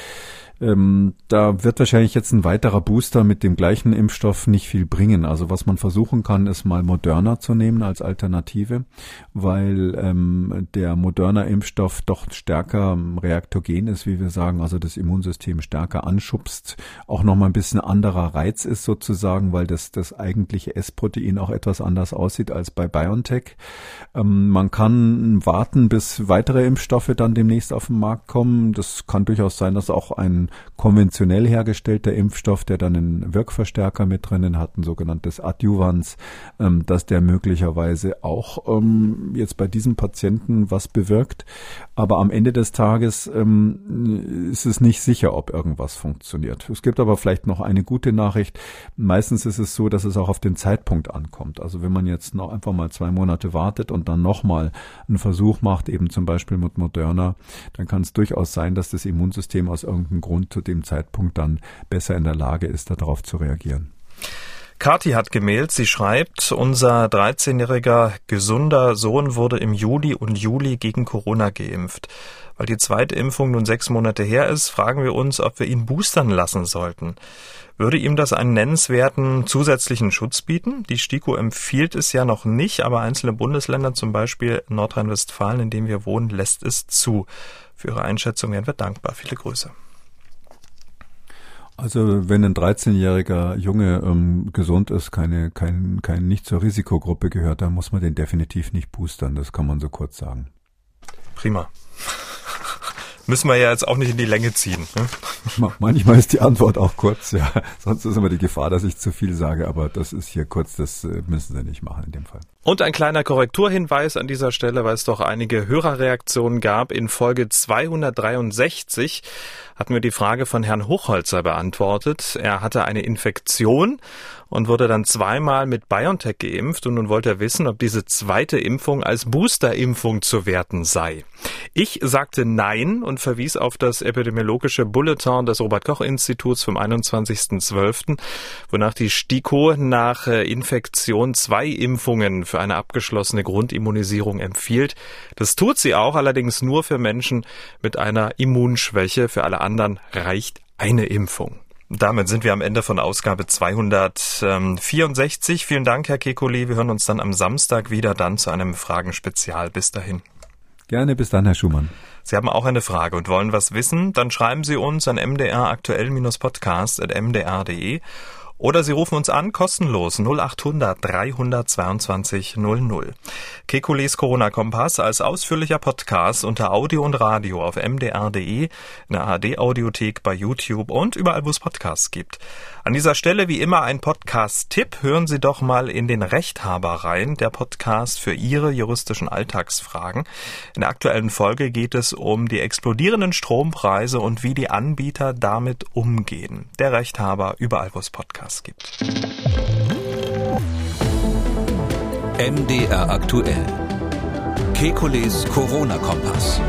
Ähm, da wird wahrscheinlich jetzt ein weiterer Booster mit dem gleichen Impfstoff nicht viel bringen. Also was man versuchen kann, ist mal Moderna zu nehmen als Alternative, weil ähm, der Moderna-Impfstoff doch stärker reaktogen ist, wie wir sagen, also das Immunsystem stärker anschubst, auch nochmal ein bisschen anderer Reiz ist sozusagen, weil das, das eigentliche S-Protein auch etwas anders aussieht als bei BioNTech. Ähm, man kann warten, bis weitere Impfstoffe dann demnächst auf den Markt kommen. Das kann durchaus sein, dass auch ein konventionell hergestellter Impfstoff, der dann einen Wirkverstärker mit drinnen hat, ein sogenanntes Adjuvans, ähm, dass der möglicherweise auch ähm, jetzt bei diesem Patienten was bewirkt. Aber am Ende des Tages ähm, ist es nicht sicher, ob irgendwas funktioniert. Es gibt aber vielleicht noch eine gute Nachricht. Meistens ist es so, dass es auch auf den Zeitpunkt ankommt. Also wenn man jetzt noch einfach mal zwei Monate wartet und dann nochmal einen Versuch macht, eben zum Beispiel mit Moderna, dann kann es durchaus sein, dass das Immunsystem aus irgendeinem Grund zu dem Zeitpunkt dann besser in der Lage ist, darauf zu reagieren. Kathi hat gemailt, sie schreibt, unser 13-jähriger gesunder Sohn wurde im Juli und Juli gegen Corona geimpft. Weil die zweite Impfung nun sechs Monate her ist, fragen wir uns, ob wir ihn boostern lassen sollten. Würde ihm das einen nennenswerten zusätzlichen Schutz bieten? Die STIKO empfiehlt es ja noch nicht, aber einzelne Bundesländer, zum Beispiel Nordrhein-Westfalen, in dem wir wohnen, lässt es zu. Für Ihre Einschätzung wären wir dankbar. Viele Grüße. Also wenn ein 13-jähriger Junge ähm, gesund ist, keine, kein, kein nicht zur Risikogruppe gehört, dann muss man den definitiv nicht boostern. Das kann man so kurz sagen. Prima müssen wir ja jetzt auch nicht in die Länge ziehen. Ne? Manchmal ist die Antwort auch kurz, ja. Sonst ist immer die Gefahr, dass ich zu viel sage, aber das ist hier kurz, das äh, müssen Sie nicht machen in dem Fall. Und ein kleiner Korrekturhinweis an dieser Stelle, weil es doch einige Hörerreaktionen gab. In Folge 263 hatten wir die Frage von Herrn Hochholzer beantwortet. Er hatte eine Infektion und wurde dann zweimal mit BioNTech geimpft und nun wollte er wissen, ob diese zweite Impfung als Boosterimpfung zu werten sei. Ich sagte nein und verwies auf das epidemiologische Bulletin des Robert-Koch-Instituts vom 21.12., wonach die STIKO nach äh, Infektion zwei Impfungen für eine abgeschlossene Grundimmunisierung empfiehlt. Das tut sie auch, allerdings nur für Menschen mit einer Immunschwäche. Für alle anderen reicht eine Impfung. Damit sind wir am Ende von Ausgabe 264. Vielen Dank, Herr Kekulé. Wir hören uns dann am Samstag wieder, dann zu einem Fragenspezial. Bis dahin. Gerne, bis dann, Herr Schumann. Sie haben auch eine Frage und wollen was wissen? Dann schreiben Sie uns an mdraktuell-podcast.mdr.de oder Sie rufen uns an, kostenlos 0800 322 00. Kekules Corona-Kompass als ausführlicher Podcast unter Audio und Radio auf mdr.de, in der ARD-Audiothek, bei YouTube und überall, wo es Podcasts gibt. An dieser Stelle wie immer ein Podcast-Tipp. Hören Sie doch mal in den Rechthaber rein, der Podcast für Ihre juristischen Alltagsfragen. In der aktuellen Folge geht es um die explodierenden Strompreise und wie die Anbieter damit umgehen. Der Rechthaber überall, wo es Podcasts gibt. MDR aktuell. Kekules Corona-Kompass.